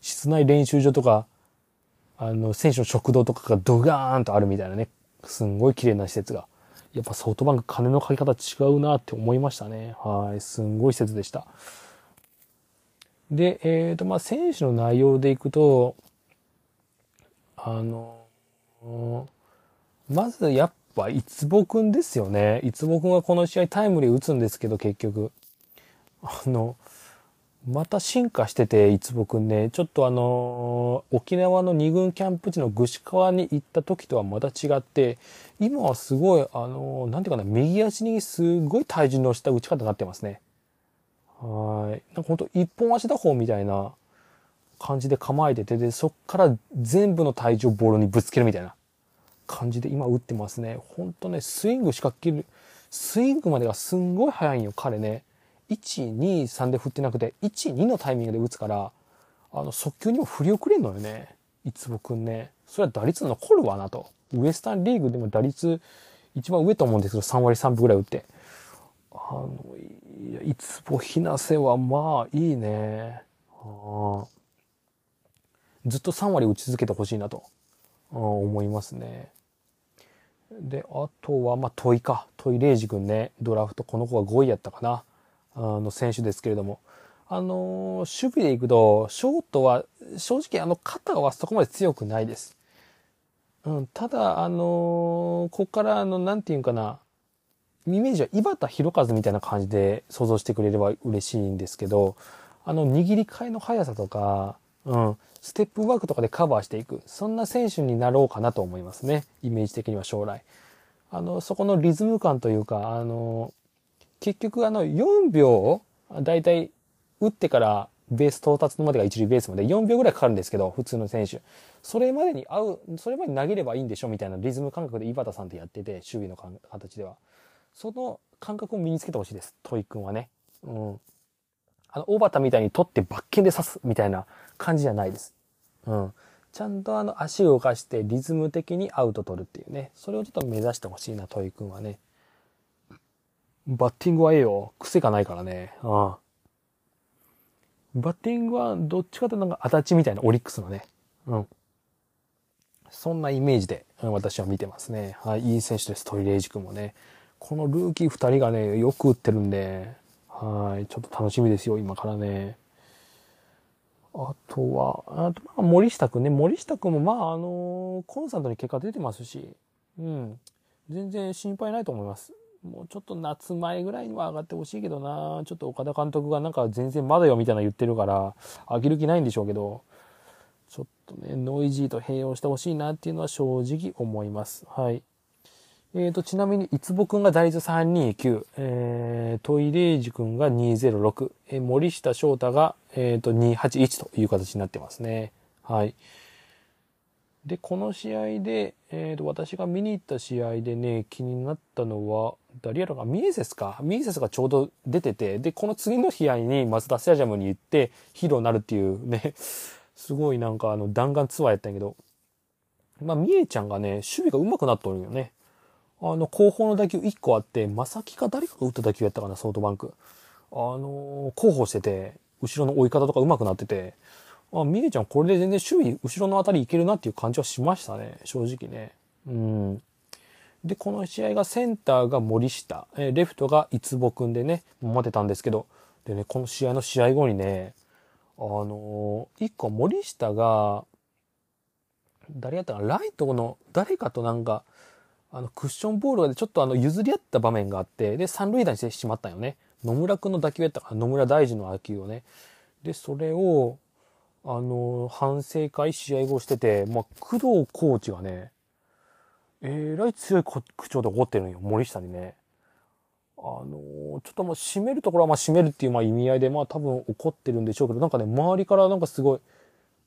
室内練習場とか、あの、選手の食堂とかがドガーンとあるみたいなね、すんごい綺麗な施設が。やっぱソフトバンク金のかけ方違うなって思いましたね。はい。すんごい施設でした。で、えっ、ー、と、まあ、選手の内容でいくと、あの、まずやっぱ、いつぼくんですよね。いつぼくんはこの試合タイムリー打つんですけど、結局。あの、また進化してて、いつぼくんね。ちょっとあの沖縄の二軍キャンプ地の具志川に行った時とはまた違って、今はすごい、あのなんていうかな、右足にすごい体重のした打ち方になってますね。はい。なんかほんと一本足打法みたいな感じで構えてて、で、そっから全部の体重をボールにぶつけるみたいな。感じで今打ってますね。ほんとね、スイングしか切る、スイングまでがすんごい速いんよ、彼ね。1、2、3で振ってなくて、1、2のタイミングで打つから、あの、速球にも振り遅れんのよね。いつぼくんね。それは打率残るわなと。ウエスタンリーグでも打率一番上と思うんですけど、3割3分ぐらい打って。あの、いや、いつぼひなせはまあいいね。あずっと3割打ち続けてほしいなと。思いますね。で、あとは、まあ、問いか。問いレイジ君ね、ドラフト、この子が5位やったかな。あの、選手ですけれども。あの、守備でいくと、ショートは、正直あの、肩はそこまで強くないです。うん、ただ、あのー、ここから、あの、なんていうかな、イメージは井端弘和みたいな感じで想像してくれれば嬉しいんですけど、あの、握り替えの速さとか、うん、ステップワークとかでカバーしていく。そんな選手になろうかなと思いますね。イメージ的には将来。あの、そこのリズム感というか、あの、結局あの、4秒、だいたい打ってからベース到達のまでが一塁ベースまで4秒ぐらいかかるんですけど、普通の選手。それまでに合う、それまでに投げればいいんでしょみたいなリズム感覚で井端さんとやってて、守備の形では。その感覚を身につけてほしいです。トイ君はね。うん。あの、大端みたいに取ってバッケンで刺すみたいな感じじゃないです。うん。ちゃんとあの足を動かしてリズム的にアウト取るっていうね。それをちょっと目指してほしいな、トイ君はね。バッティングはええよ。癖がないからね。うん。バッティングはどっちかというとなんかアタッチみたいなオリックスのね。うん。そんなイメージで私は見てますね。はい。いい選手です。トイレイジ君もね。このルーキー二人がね、よく打ってるんで、はい。ちょっと楽しみですよ、今からね。あとは、あと、まあ、森下くんね。森下くんも、まあ、あのー、コンスタントに結果出てますし、うん。全然心配ないと思います。もうちょっと夏前ぐらいには上がってほしいけどな。ちょっと岡田監督がなんか全然まだよみたいな言ってるから、飽きる気ないんでしょうけど、ちょっとね、ノイジーと併用してほしいなっていうのは正直思います。はい。えーと、ちなみに、いつぼくんが打率329、えー、トイレイジくんが206、えー、森下翔太が、えーと、281という形になってますね。はい。で、この試合で、えーと、私が見に行った試合でね、気になったのは、誰やろか、ミエセスか。ミエセスがちょうど出てて、で、この次の試合に松田スタジアムに行ってヒーローになるっていうね、すごいなんかあの弾丸ツアーやったんやけど、まあ、ミエちゃんがね、守備が上手くなっとるよね。あの、後方の打球1個あって、まさきか誰かが打った打球やったかな、ソフトバンク。あのー、候補してて、後ろの追い方とか上手くなってて、あ、ミネちゃんこれで全然守備、後ろのあたりいけるなっていう感じはしましたね、正直ね。うん。で、この試合がセンターが森下、えレフトがいつぼくんでね、待てたんですけど、でね、この試合の試合後にね、あのー、一個森下が、誰やったかなライトの誰かとなんか、あの、クッションボールでちょっとあの、譲り合った場面があって、で、三塁打にしてしまったよね。野村くんの打球やったから、野村大臣の打球をね。で、それを、あの、反省会試合後してて、まあ、工藤コーチがね、えらい強い口調で怒ってるんよ、森下にね。あのちょっとまあ、締めるところはまあ、締めるっていうまあ意味合いで、まあ、多分怒ってるんでしょうけど、なんかね、周りからなんかすごい、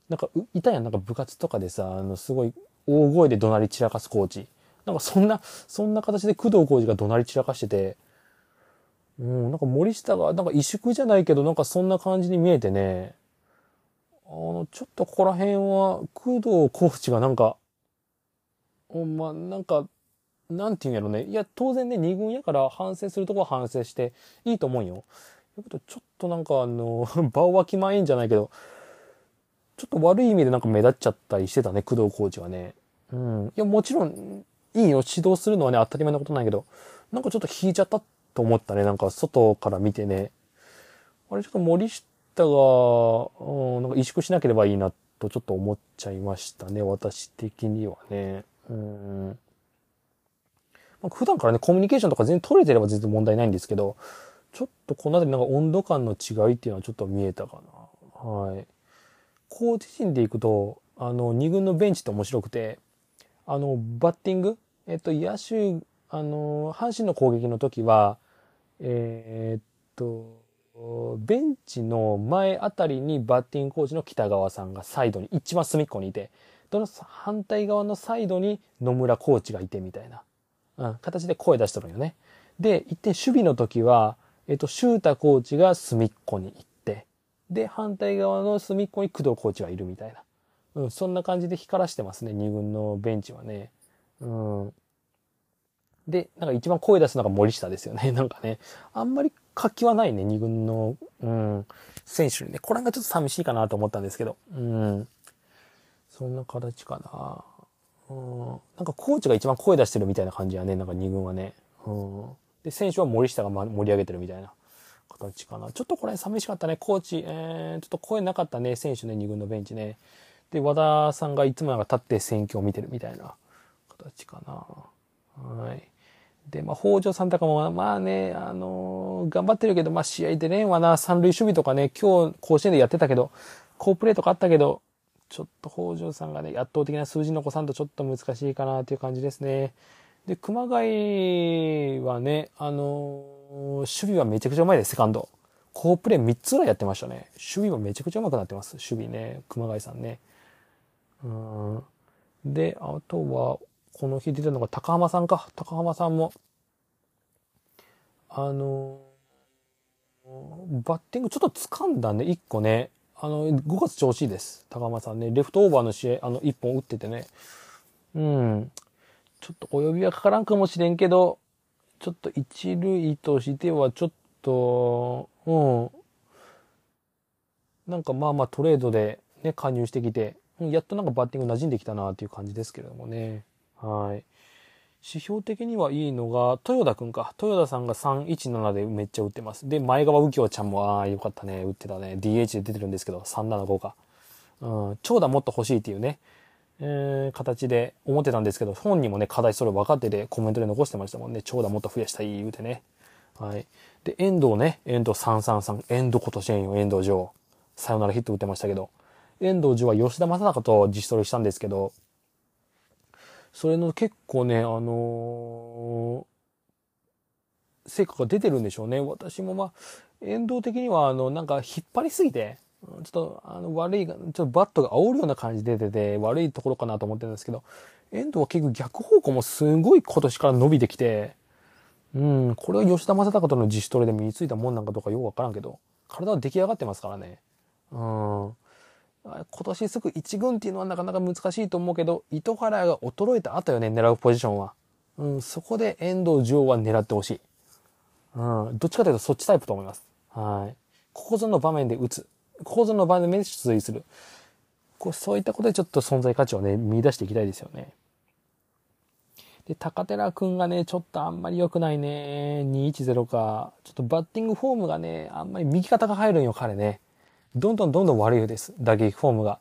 なんか、いたやん、なんか部活とかでさ、あの、すごい、大声で怒鳴り散らかすコーチ。なんかそんな、そんな形で工藤浩二が怒鳴り散らかしてて、うん、なんか森下が、なんか萎縮じゃないけど、なんかそんな感じに見えてね、あの、ちょっとここら辺は、工藤コーチがなんか、ま、なんか、なんていうんやろね。いや、当然ね、二軍やから反省するとこは反省していいと思うよ。だけど、ちょっとなんかあの、場をわきまえんじゃないけど、ちょっと悪い意味でなんか目立っちゃったりしてたね、工藤コーチはね。うん。いや、もちろん、いいよ、指導するのはね、当たり前のことなんやけど、なんかちょっと引いちゃったと思ったね。なんか外から見てね。あれちょっと森下が、うん、なんか萎縮しなければいいなとちょっと思っちゃいましたね。私的にはね。うん。まあ、普段からね、コミュニケーションとか全然取れてれば全然問題ないんですけど、ちょっとこの辺りなんか温度感の違いっていうのはちょっと見えたかな。はい。コーチ陣でいくと、あの、二軍のベンチって面白くて、あの、バッティング、えっと、野手、あの、阪神の攻撃の時は、えー、っと、ベンチの前あたりにバッティングコーチの北川さんがサイドに、一番隅っこにいて、その反対側のサイドに野村コーチがいてみたいな、うん、形で声出してるんよね。で、一点守備の時は、えっと、シュータコーチが隅っこに行って、で、反対側の隅っこに工藤コーチがいるみたいな。うん、そんな感じで光らしてますね、二軍のベンチはね。うん。で、なんか一番声出すのが森下ですよね。なんかね、あんまり活気はないね、二軍の、うん、選手にね。これがちょっと寂しいかなと思ったんですけど。うん。そんな形かな。うん、なんかコーチが一番声出してるみたいな感じやね、なんか2軍はね。うん、で、選手は森下が盛り上げてるみたいな形かな。ちょっとこれ寂しかったね。コーチ、えー、ちょっと声なかったね、選手ね、2軍のベンチね。で、和田さんがいつもなんか立って選挙を見てるみたいな形かな。はい。で、まあ、北条さんとかも、まあね、あのー、頑張ってるけど、まあ、試合でね、和田三塁守備とかね、今日甲子園でやってたけど、好プレーとかあったけど、ちょっと北条さんがね、圧倒的な数字残さんとちょっと難しいかなという感じですね。で、熊谷はね、あのー、守備はめちゃくちゃうまいです、セカンド。好プレー3つぐらいやってましたね。守備もめちゃくちゃうまくなってます、守備ね。熊谷さんね。うん。で、あとは、この日出てるのが高浜さんか。高浜さんも、あのー、バッティングちょっと掴んだね、1個ね。あの、5月調子いいです。高浜さんね。レフトオーバーの試合、あの、1本打っててね。うん。ちょっとお呼びはかからんかもしれんけど、ちょっと一塁としてはちょっと、うん。なんかまあまあトレードでね、加入してきて、やっとなんかバッティング馴染んできたなっていう感じですけれどもね。はい。指標的にはいいのが、豊田くんか。豊田さんが317でめっちゃ打ってます。で、前川右京ちゃんも、ああ、よかったね。打ってたね。DH で出てるんですけど、375か。うん、長打もっと欲しいっていうね、えー、形で思ってたんですけど、本人もね、課題それ分かっててコメントで残してましたもんね。長打もっと増やしたい言うてね。はい。で、遠藤ね、遠藤333、遠藤今年縁よ、遠藤城。サヨナラヒット打ってましたけど、遠藤城は吉田正尚と自主トレしたんですけど、それの結構ね、あのー、成果が出てるんでしょうね。私もまあ、遠藤的には、あの、なんか引っ張りすぎて、ちょっと、あの、悪い、ちょっとバットが煽るような感じで出てて、悪いところかなと思ってるんですけど、遠藤は結局逆方向もすごい今年から伸びてきて、うん、これは吉田正尚との自主トレで身についたもんなんかどうかよくわからんけど、体は出来上がってますからね。うん。今年すぐ1軍っていうのはなかなか難しいと思うけど、糸原が衰えた後よね、狙うポジションは。うん、そこで遠藤城は狙ってほしい。うん、どっちかというとそっちタイプと思います。はい。ここぞの場面で打つ。ここぞの場面で出塁する。こうそういったことでちょっと存在価値をね、見出していきたいですよね。で、高寺くんがね、ちょっとあんまり良くないね。210か。ちょっとバッティングフォームがね、あんまり右肩が入るんよ、彼ね。どんどんどんどん悪いです。打撃フォームが。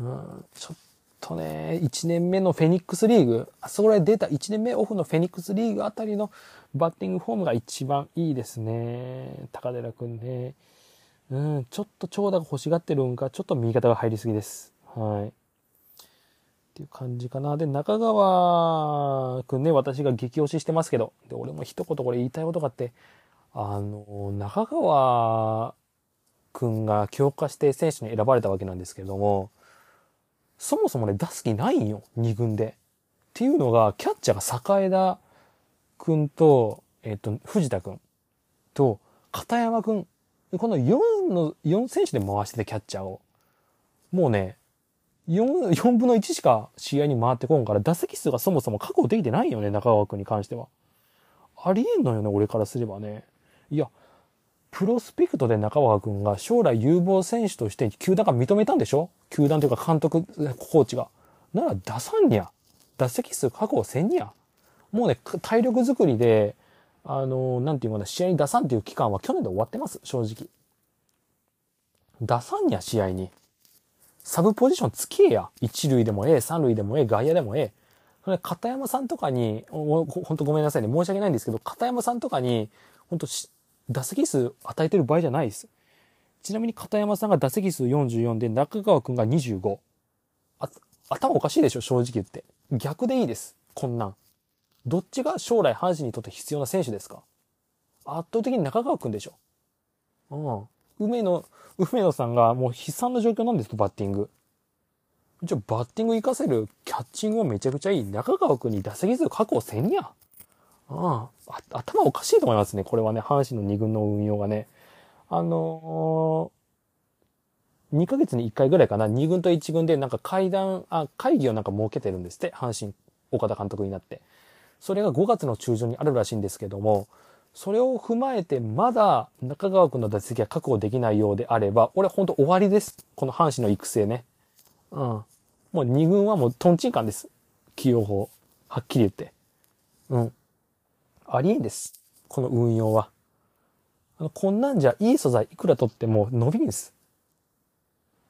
うん、ちょっとね、1年目のフェニックスリーグ、あそこらで出た1年目オフのフェニックスリーグあたりのバッティングフォームが一番いいですね。高寺くんね。うん、ちょっと長打が欲しがってるんか、ちょっと右肩が入りすぎです。はい。っていう感じかな。で、中川くんね、私が激推ししてますけど、で、俺も一言これ言いたいことがあって、あの、中川君が強化して選手に選ばれたわけなんですけれども、そもそもね、出す気ないんよ、2軍で。っていうのが、キャッチャーが栄田君と、えっ、と、藤田君と、片山君。この4の、4選手で回してて、キャッチャーを。もうね、4、4分の1しか試合に回ってこんから、打席数がそもそも確保できてないよね、中川君に関しては。ありえんのよね、俺からすればね。いや、プロスペクトで中川君が将来有望選手として球団が認めたんでしょ？球団というか監督、コーチが。なら出さんにゃ。打席数確保せんにゃ。もうね、体力作りで、あの、なんていうかな、試合に出さんっていう期間は去年で終わってます、正直。出さんにゃ、試合に。サブポジションつけや。一塁でもええ、三塁でもええ、外野でもええ。それ、片山さんとかに、ほんとごめんなさいね、申し訳ないんですけど、片山さんとかに、本当打席数与えてる場合じゃないです。ちなみに片山さんが打席数44で中川くんが25。あ、頭おかしいでしょ、正直言って。逆でいいです。こんなん。どっちが将来阪神にとって必要な選手ですか？圧倒的に中川くんでしょ。うん。梅野、梅野さんがもう悲惨な状況なんですと、バッティング。じゃバッティング活かせるキャッチングはめちゃくちゃいい。中川くんに打席数確保せんや。ああ、頭おかしいと思いますね。これはね、阪神の2軍の運用がね。あのー、2ヶ月に1回ぐらいかな、2軍と1軍でなんか会談、あ、会議をなんか設けてるんですって、阪神、岡田監督になって。それが5月の中旬にあるらしいんですけども、それを踏まえてまだ中川君の打席が確保できないようであれば、俺ほんと終わりです。この阪神の育成ね。うん。もう2軍はもうトンチンカンです。起用法。はっきり言って。うん。ありえんです。この運用は。あの、こんなんじゃいい素材いくら取っても伸びんです。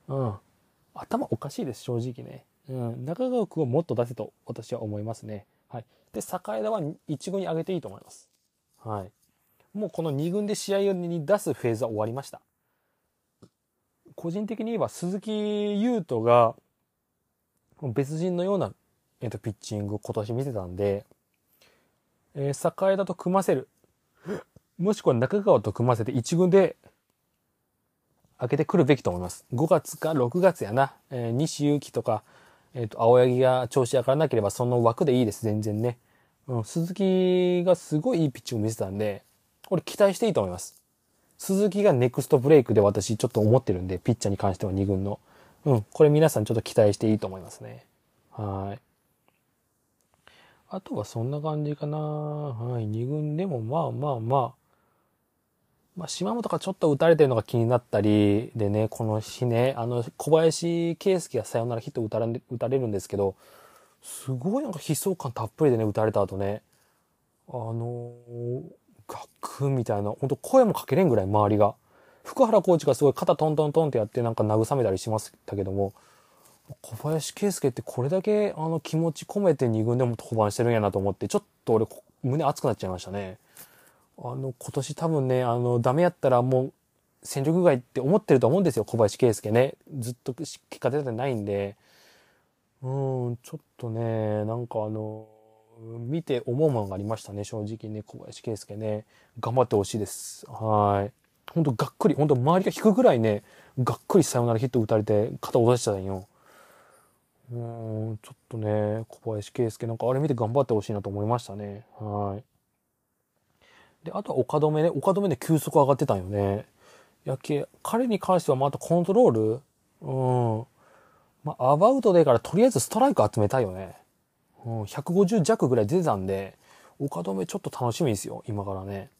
うん。頭おかしいです、正直ね。うん。中川区をもっと出せと私は思いますね。はい。で、栄田は1軍に上げていいと思います。はい。もうこの2軍で試合に出すフェーズは終わりました。個人的に言えば鈴木優斗が別人のような、えっと、ピッチングを今年見てたんで、えー、栄田と組ませる。もしくは中川と組ませて1軍で開けてくるべきと思います。5月か6月やな。えー、西勇輝とか、えっ、ー、と、青柳が調子上がらなければその枠でいいです、全然ね。うん、鈴木がすごいいいピッチング見せたんで、これ期待していいと思います。鈴木がネクストブレイクで私ちょっと思ってるんで、ピッチャーに関しては2軍の。うん、これ皆さんちょっと期待していいと思いますね。はい。あとはそんな感じかな。はい。2軍でもまあまあまあ。まあ、島本がちょっと打たれてるのが気になったり、でね、この日ね、あの、小林圭介がサヨナラヒット打たれ打たれるんですけど、すごいなんか悲壮感たっぷりでね、打たれた後ね、あのー、ガクみたいな、ほんと声もかけれんぐらい周りが。福原コーチがすごい肩トントントンってやってなんか慰めたりしましたけども、小林圭介ってこれだけあの気持ち込めて2軍でも登板してるんやなと思って、ちょっと俺胸熱くなっちゃいましたね。あの、今年多分ね、あの、ダメやったらもう戦力外って思ってると思うんですよ、小林圭介ね。ずっと結果出てないんで。うん、ちょっとね、なんかあの、見て思うものがありましたね、正直ね、小林圭介ね。頑張ってほしいです。はい。ほんとがっくり、ほんと周りが引くぐらいね、がっくりサヨナラヒット打たれて肩を出しちゃったんよ。うん、ちょっとね、小林圭介なんかあれ見て頑張ってほしいなと思いましたね。はい。で、あとは岡留ね、岡留で急速上がってたんよね。やけ、彼に関してはまたコントロール？うん。まあ、アバウトでからとりあえずストライク集めたいよね。うん、150弱ぐらい出てたんで、岡留ちょっと楽しみですよ、今からね。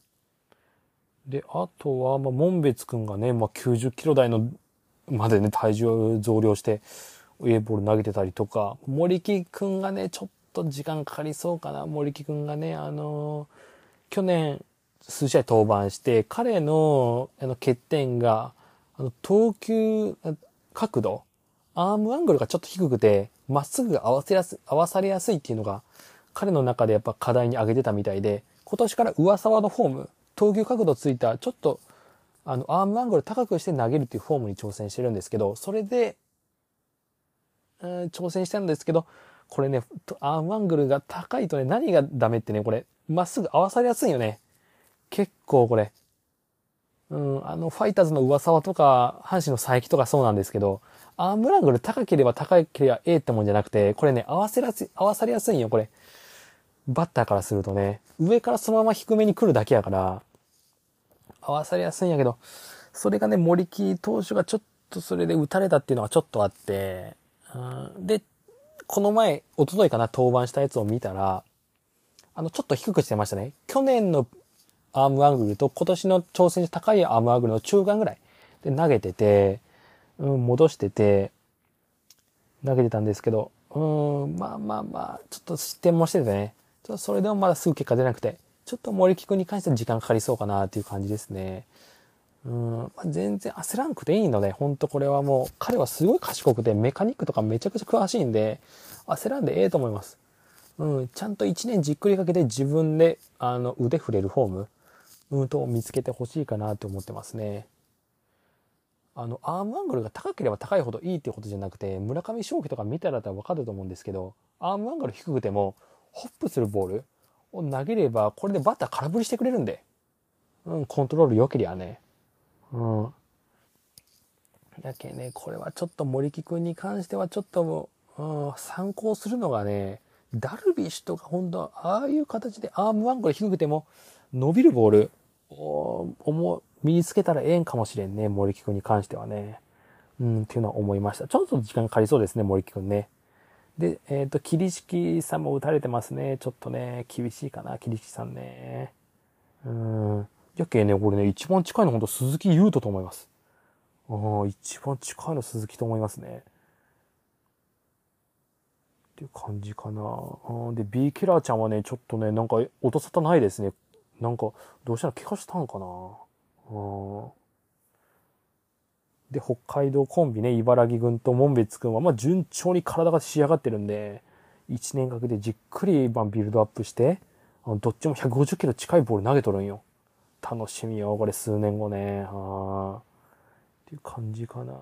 で、あとは、まあ、門別くんがね、まあ、90キロ台の、までね、体重増量して、ウェイボール投げてたりとか、森木くんがね、ちょっと時間かかりそうかな。森木くんがね、あの、去年、数試合登板して、彼の、あの、欠点が、あの、投球、角度、アームアングルがちょっと低くて、まっすぐ合わせやす、合わされやすいっていうのが、彼の中でやっぱ課題に挙げてたみたいで、今年から上沢のフォーム、投球角度ついた、ちょっと、あの、アームアングル高くして投げるっていうフォームに挑戦してるんですけど、それで、うん、挑戦したんですけど、これね、アームアングルが高いとね、何がダメってね、これ、まっすぐ合わされやすいよね。結構これ、うん、あの、ファイターズの上沢とか、阪神の佐伯とかそうなんですけど、アームラングル高ければ高ければええってもんじゃなくて、これね、合わせらす、合わされやすいんよ、これ。バッターからするとね、上からそのまま低めに来るだけやから、合わされやすいんやけど、それがね、森木投手がちょっとそれで打たれたっていうのはちょっとあって、で、この前、一昨日かな、登板したやつを見たら、あの、ちょっと低くしてましたね。去年のアームアングルと今年の挑戦高いアームアングルの中間ぐらいで投げてて、うん、戻してて、投げてたんですけど、うん、まあまあまあ、ちょっと失点もしててね、ちょっとそれでもまだすぐ結果出なくて、ちょっと森木君に関しては時間かかりそうかなっていう感じですね。うん、まあ、全然焦らんくていいので、ほんとこれはもう、彼はすごい賢くて、メカニックとかめちゃくちゃ詳しいんで、焦らんでええと思います。うん、ちゃんと1年じっくりかけて自分で、あの、腕振れるフォーム、うん、と見つけてほしいかなと思ってますね。あの、アームアングルが高ければ高いほどいいっていうことじゃなくて、村上正輝とか見たらわかると思うんですけど、アームアングル低くても、ホップするボールを投げれば、これでバッター空振りしてくれるんで。うん、コントロール良けりゃね。うん。やけね、これはちょっと森木くんに関してはちょっと、うん、参考するのがね、ダルビッシュとか本当ああいう形でアームアングル低くても伸びるボールを、身につけたらええんかもしれんね、森木くんに関してはね。うん、っていうのは思いました。ちょっと時間かかりそうですね、森木くんね。で、えっ、ー、と、桐敷さんも打たれてますね。ちょっとね、厳しいかな、桐敷さんね。うん。やけね、これね、一番近いのほんと鈴木優斗と思います。うん、一番近いの鈴木と思いますね。っていう感じかな。で、B キラーちゃんはね、ちょっとね、なんか音沙汰ないですね。なんか、どうしたら怪我したんかな。で、北海道コンビね、茨城軍と門別くんは、まあ、順調に体が仕上がってるんで、1年かけてじっくり、まあ、ビルドアップして、どっちも150キロ近いボール投げとるんよ。楽しみよ、これ数年後ね。あっていう感じかな。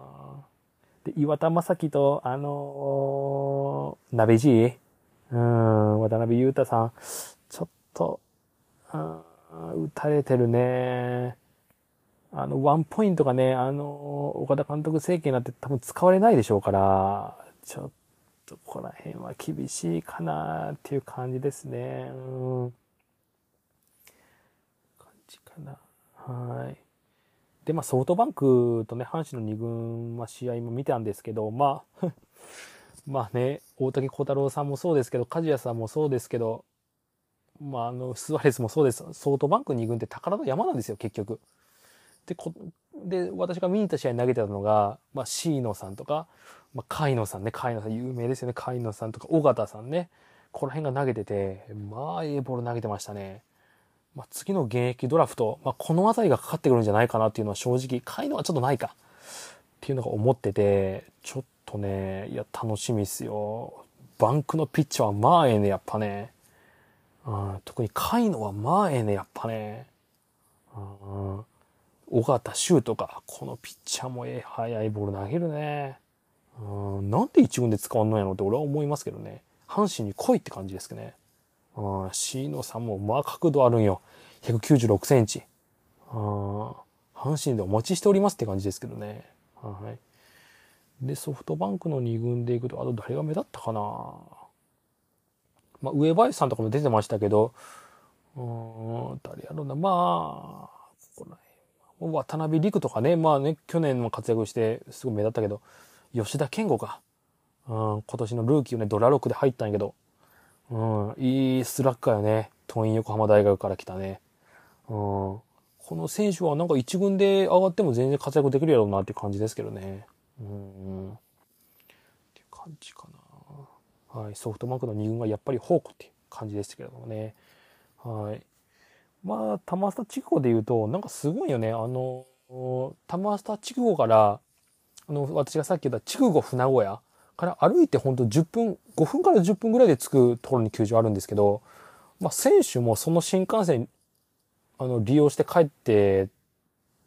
で、岩田正樹と、あのー、鍋じいうん、渡辺裕太さん、ちょっと、うん、打たれてるね。あの、ワンポイントがね、あの、岡田監督政権になって多分使われないでしょうから、ちょっとここら辺は厳しいかなっていう感じですね。うん。かな。はい。で、まあ、ソフトバンクとね、阪神の2軍は試合も見たんですけど、まあ まあね、大竹小太郎さんもそうですけど、梶谷さんもそうですけど、まあ、あの、スワレスもそうです。ソフトバンク2軍って宝の山なんですよ、結局。で、こで、私が見に行った試合投げてたのが、まあ、椎野さんとか、まあ、海野さんね、海野さん有名ですよね、海野さんとか、尾形さんね、この辺が投げてて、まあ、ええボール投げてましたね。まあ、次の現役ドラフト、まあ、この辺りがかかってくるんじゃないかなっていうのは正直、海野はちょっとないか。っていうのが思ってて、ちょっとね、いや、楽しみっすよ。バンクのピッチャーはまあええね、やっぱね。うん、特に海野はまあええね、やっぱね。うん尾形修とか、このピッチャーもええ、速いボール投げるね。うん、なんで一軍で使わんのやろって俺は思いますけどね。阪神に来いって感じですけどね。うん、椎野さんもまあ角度あるんよ。196センチ。うん、阪神でお待ちしておりますって感じですけどね。はい。で、ソフトバンクの2軍で行くと、あと誰が目立ったかなまあ、上林さんとかも出てましたけど、うん、誰やろうな。まあ、ここら辺渡辺陸とかね、まあね、去年も活躍してすごい目立ったけど、吉田健吾か。うん、今年のルーキーをね、ドラ6で入ったんやけど、うん、いいスラッガーよね。桐蔭横浜大学から来たね。うん、この選手はなんか一軍で上がっても全然活躍できるやろうなって感じですけどね。うん、っていう感じかな。はい、ソフトバンクの2軍はやっぱり宝庫っていう感じですけれどもね。はい。まあ、玉下地区で言うと、なんかすごいよね。あの、玉下地区から、あの、私がさっき言った筑後船小屋から歩いてほんと10分、5分から10分ぐらいで着くところに球場あるんですけど、まあ、選手もその新幹線、あの、利用して帰って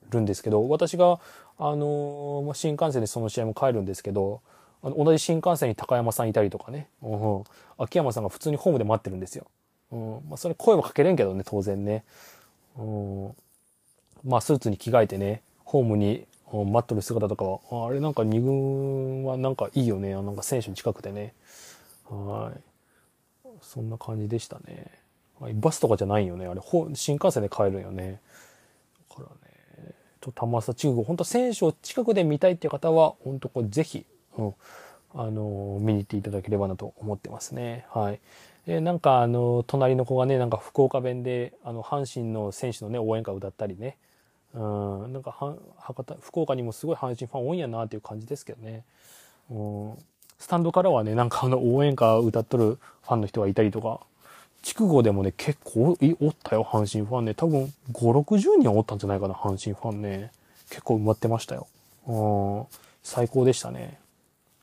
るんですけど、私が、あの、新幹線でその試合も帰るんですけど、あの同じ新幹線に高山さんいたりとかね、うん、秋山さんが普通にホームで待ってるんですよ。うん。まあ、それ声もかけれんけどね、当然ね。うん。まあ、スーツに着替えてね、ホームに待っとる姿とかは、あれなんか二軍はなんかいいよね。なんか選手に近くてね。はい。そんな感じでしたね。バスとかじゃないよね。あれ、新幹線で帰るよね。だからね、ちょっと玉佐中国、本当選手を近くで見たいっていう方は、本当これぜひ、うん、あの、見に行っていただければなと思ってますね。はい。で、なんかあの、隣の子がね、なんか福岡弁で、あの、阪神の選手のね、応援歌を歌ったりね。うん、なんか、博多、福岡にもすごい阪神ファン多いんやなっていう感じですけどね。うん、スタンドからはね、なんかあの、応援歌歌っとるファンの人がいたりとか、筑後でもね、結構おったよ、阪神ファンね。多分、5、60人おったんじゃないかな、阪神ファンね。結構埋まってましたよ。うん、最高でしたね。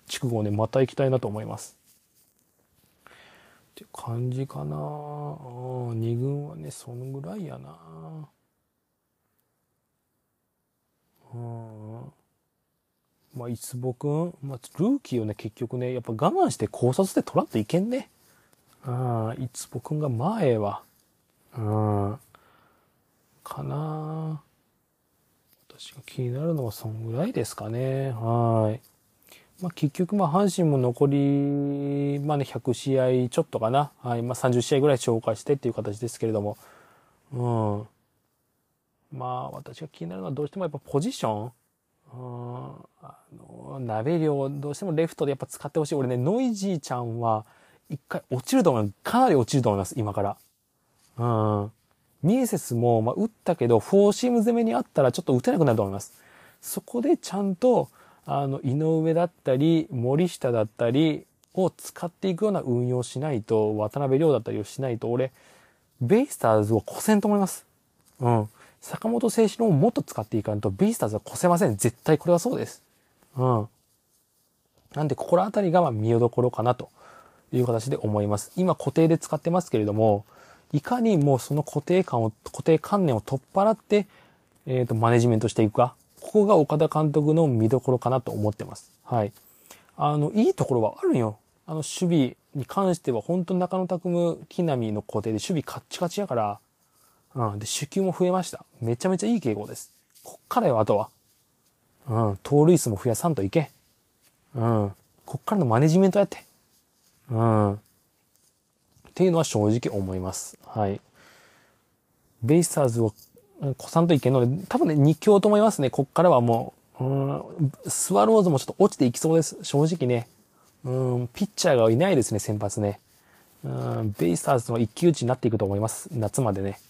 筑後ね、また行きたいなと思います。って感じかな二軍はねそのぐらいやなうんまあいつぼくん、まあ、ルーキーをね結局ねやっぱ我慢して考察で取らんといけんねあいつぼくんが前はうんかな私が気になるのはそんぐらいですかねはいまあ、結局、まあ、阪神も残り、まあね、100試合ちょっとかな。はい。まあ、30試合ぐらい消化してっていう形ですけれども。うん。まあ、私が気になるのはどうしてもやっぱポジション。うん。あの、鍋量、どうしてもレフトでやっぱ使ってほしい。俺ね、ノイジーちゃんは、一回落ちると思います。かなり落ちると思います、今から。うん。ミエセスも、まあ、打ったけど、フォーシーム攻めにあったらちょっと打てなくなると思います。そこでちゃんと、あの、井上だったり、森下だったり、を使っていくような運用しないと、渡辺亮だったりをしないと、俺、ベイスターズを越せんと思います。うん。坂本誠志郎をもっと使っていかんと、ベイスターズは越せません。絶対これはそうです。うん。なんで、心当たりがまあ見どころかなという形で思います。今固定で使ってますけれども、いかにもうその固定感を、固定観念を取っ払って、えっ、ー、と、マネジメントしていくか。ここが岡田監督の見どころかなと思ってます。はい。あの、いいところはあるよ。あの、守備に関しては、本当中野拓夢、木浪の固定で守備カッチカチやから、うん。で、手球も増えました。めちゃめちゃいい傾向です。こっからよ、あとは。うん。盗塁数も増やさんといけ。うん。こっからのマネジメントやって。うん。っていうのは正直思います。はい。ベイスターズを子さんといけんので、多分ね、2強と思いますね。こっからはもう、うん、スワローズもちょっと落ちていきそうです。正直ね。うん、ピッチャーがいないですね、先発ね。うん、ベイスターズの一騎打ちになっていくと思います。夏までね。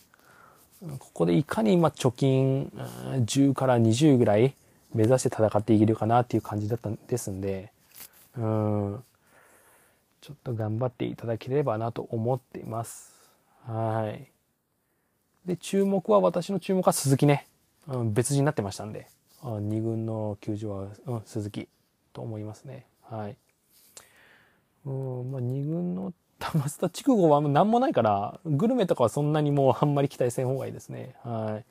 ここでいかに今貯金10から20ぐらい目指して戦っていけるかなっていう感じだったんですんで、うん、ちょっと頑張っていただければなと思っています。はい。で、注目は、私の注目は鈴木ね。うん、別人になってましたんで、2軍の球場は、うん、鈴木と思いますね。はい。うん、まあ、2軍の玉津田筑後は何もないから、グルメとかはそんなにもうあんまり期待せん方がいいですね。は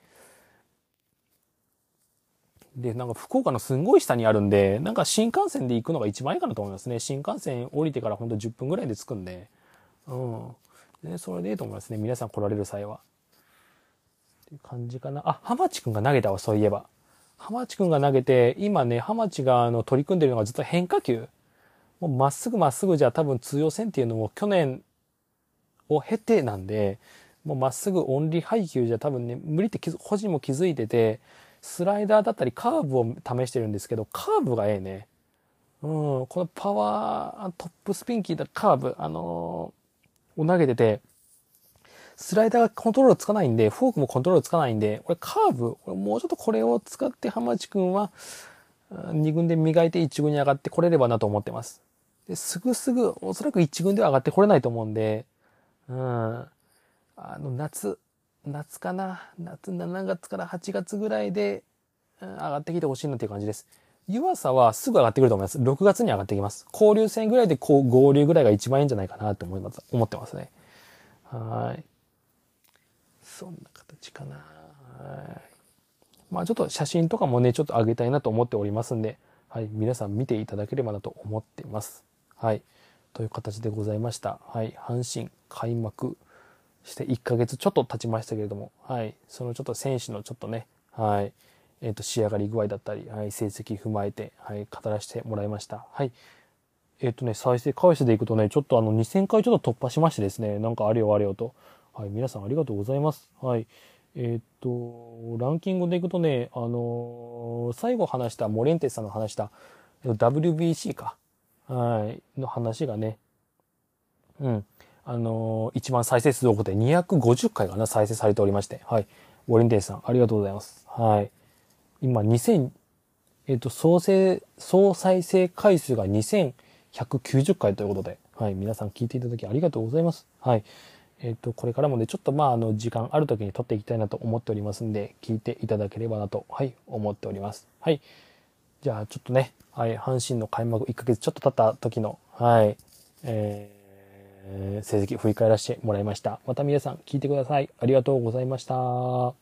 い。で、なんか福岡のすんごい下にあるんで、なんか新幹線で行くのが一番いいかなと思いますね。新幹線降りてからほんと10分ぐらいで着くんで。うん。で、それでいいと思いますね。皆さん来られる際は。っていう感じかな。あ、浜地くんが投げたわ、そういえば。浜地くんが投げて、今ね、浜地があの取り組んでるのがずっと変化球。まっすぐまっすぐじゃ多分通用線っていうのも去年を経てなんで、もうまっすぐオンリー配球じゃ多分ね、無理って個人も気づいてて、スライダーだったりカーブを試してるんですけど、カーブがええね。うん、このパワー、トップスピンキーだカーブ、あのー、を投げてて、スライダーがコントロールつかないんで、フォークもコントロールつかないんで、これカーブ、これもうちょっとこれを使って浜地君は、2軍で磨いて1軍に上がってこれればなと思ってます。ですぐすぐ、おそらく1軍では上がってこれないと思うんで、うん。あの、夏、夏かな？夏7月から8月ぐらいで、うん、上がってきてほしいなっていう感じです。湯浅はすぐ上がってくると思います。6月に上がってきます。交流戦ぐらいでこう合流ぐらいが一番いいんじゃないかなと思います、思ってますね。はい。そんな形かな。はい。まあちょっと写真とかもね、ちょっと上げたいなと思っておりますんで、はい。皆さん見ていただければなと思っています。はい。という形でございました。はい。阪神開幕して1ヶ月ちょっと経ちましたけれども、はい。そのちょっと選手のちょっとね、はい。えっ、ー、と、仕上がり具合だったり、はい。成績踏まえて、はい。語らせてもらいました。はい。えっ、ー、とね、再生回数でいくとね、ちょっとあの、2000回ちょっと突破しましてですね、なんかあれよあれよと。はい。皆さんありがとうございます。はい。えっ、ー、と、ランキングでいくとね、あの最後話した、モレンテスさんの話した、WBC か。はい。の話がね、うん。あのー、一番再生数多くて250回かな、再生されておりまして。はい。ウォレンテイさん、ありがとうございます。はい。今、2000、えっ、ー、と、総生、総再生回数が2190回ということで、はい。皆さん聞いていただきありがとうございます。はい。えっ、ー、と、これからもね、ちょっとまあ、あの、時間ある時に撮っていきたいなと思っておりますんで、聞いていただければなと、はい、思っております。はい。じゃあ、ちょっとね、はい、阪神の開幕1ヶ月ちょっと経った時の、はい、えー、成績振り返らせてもらいました。また皆さん聞いてください。ありがとうございました。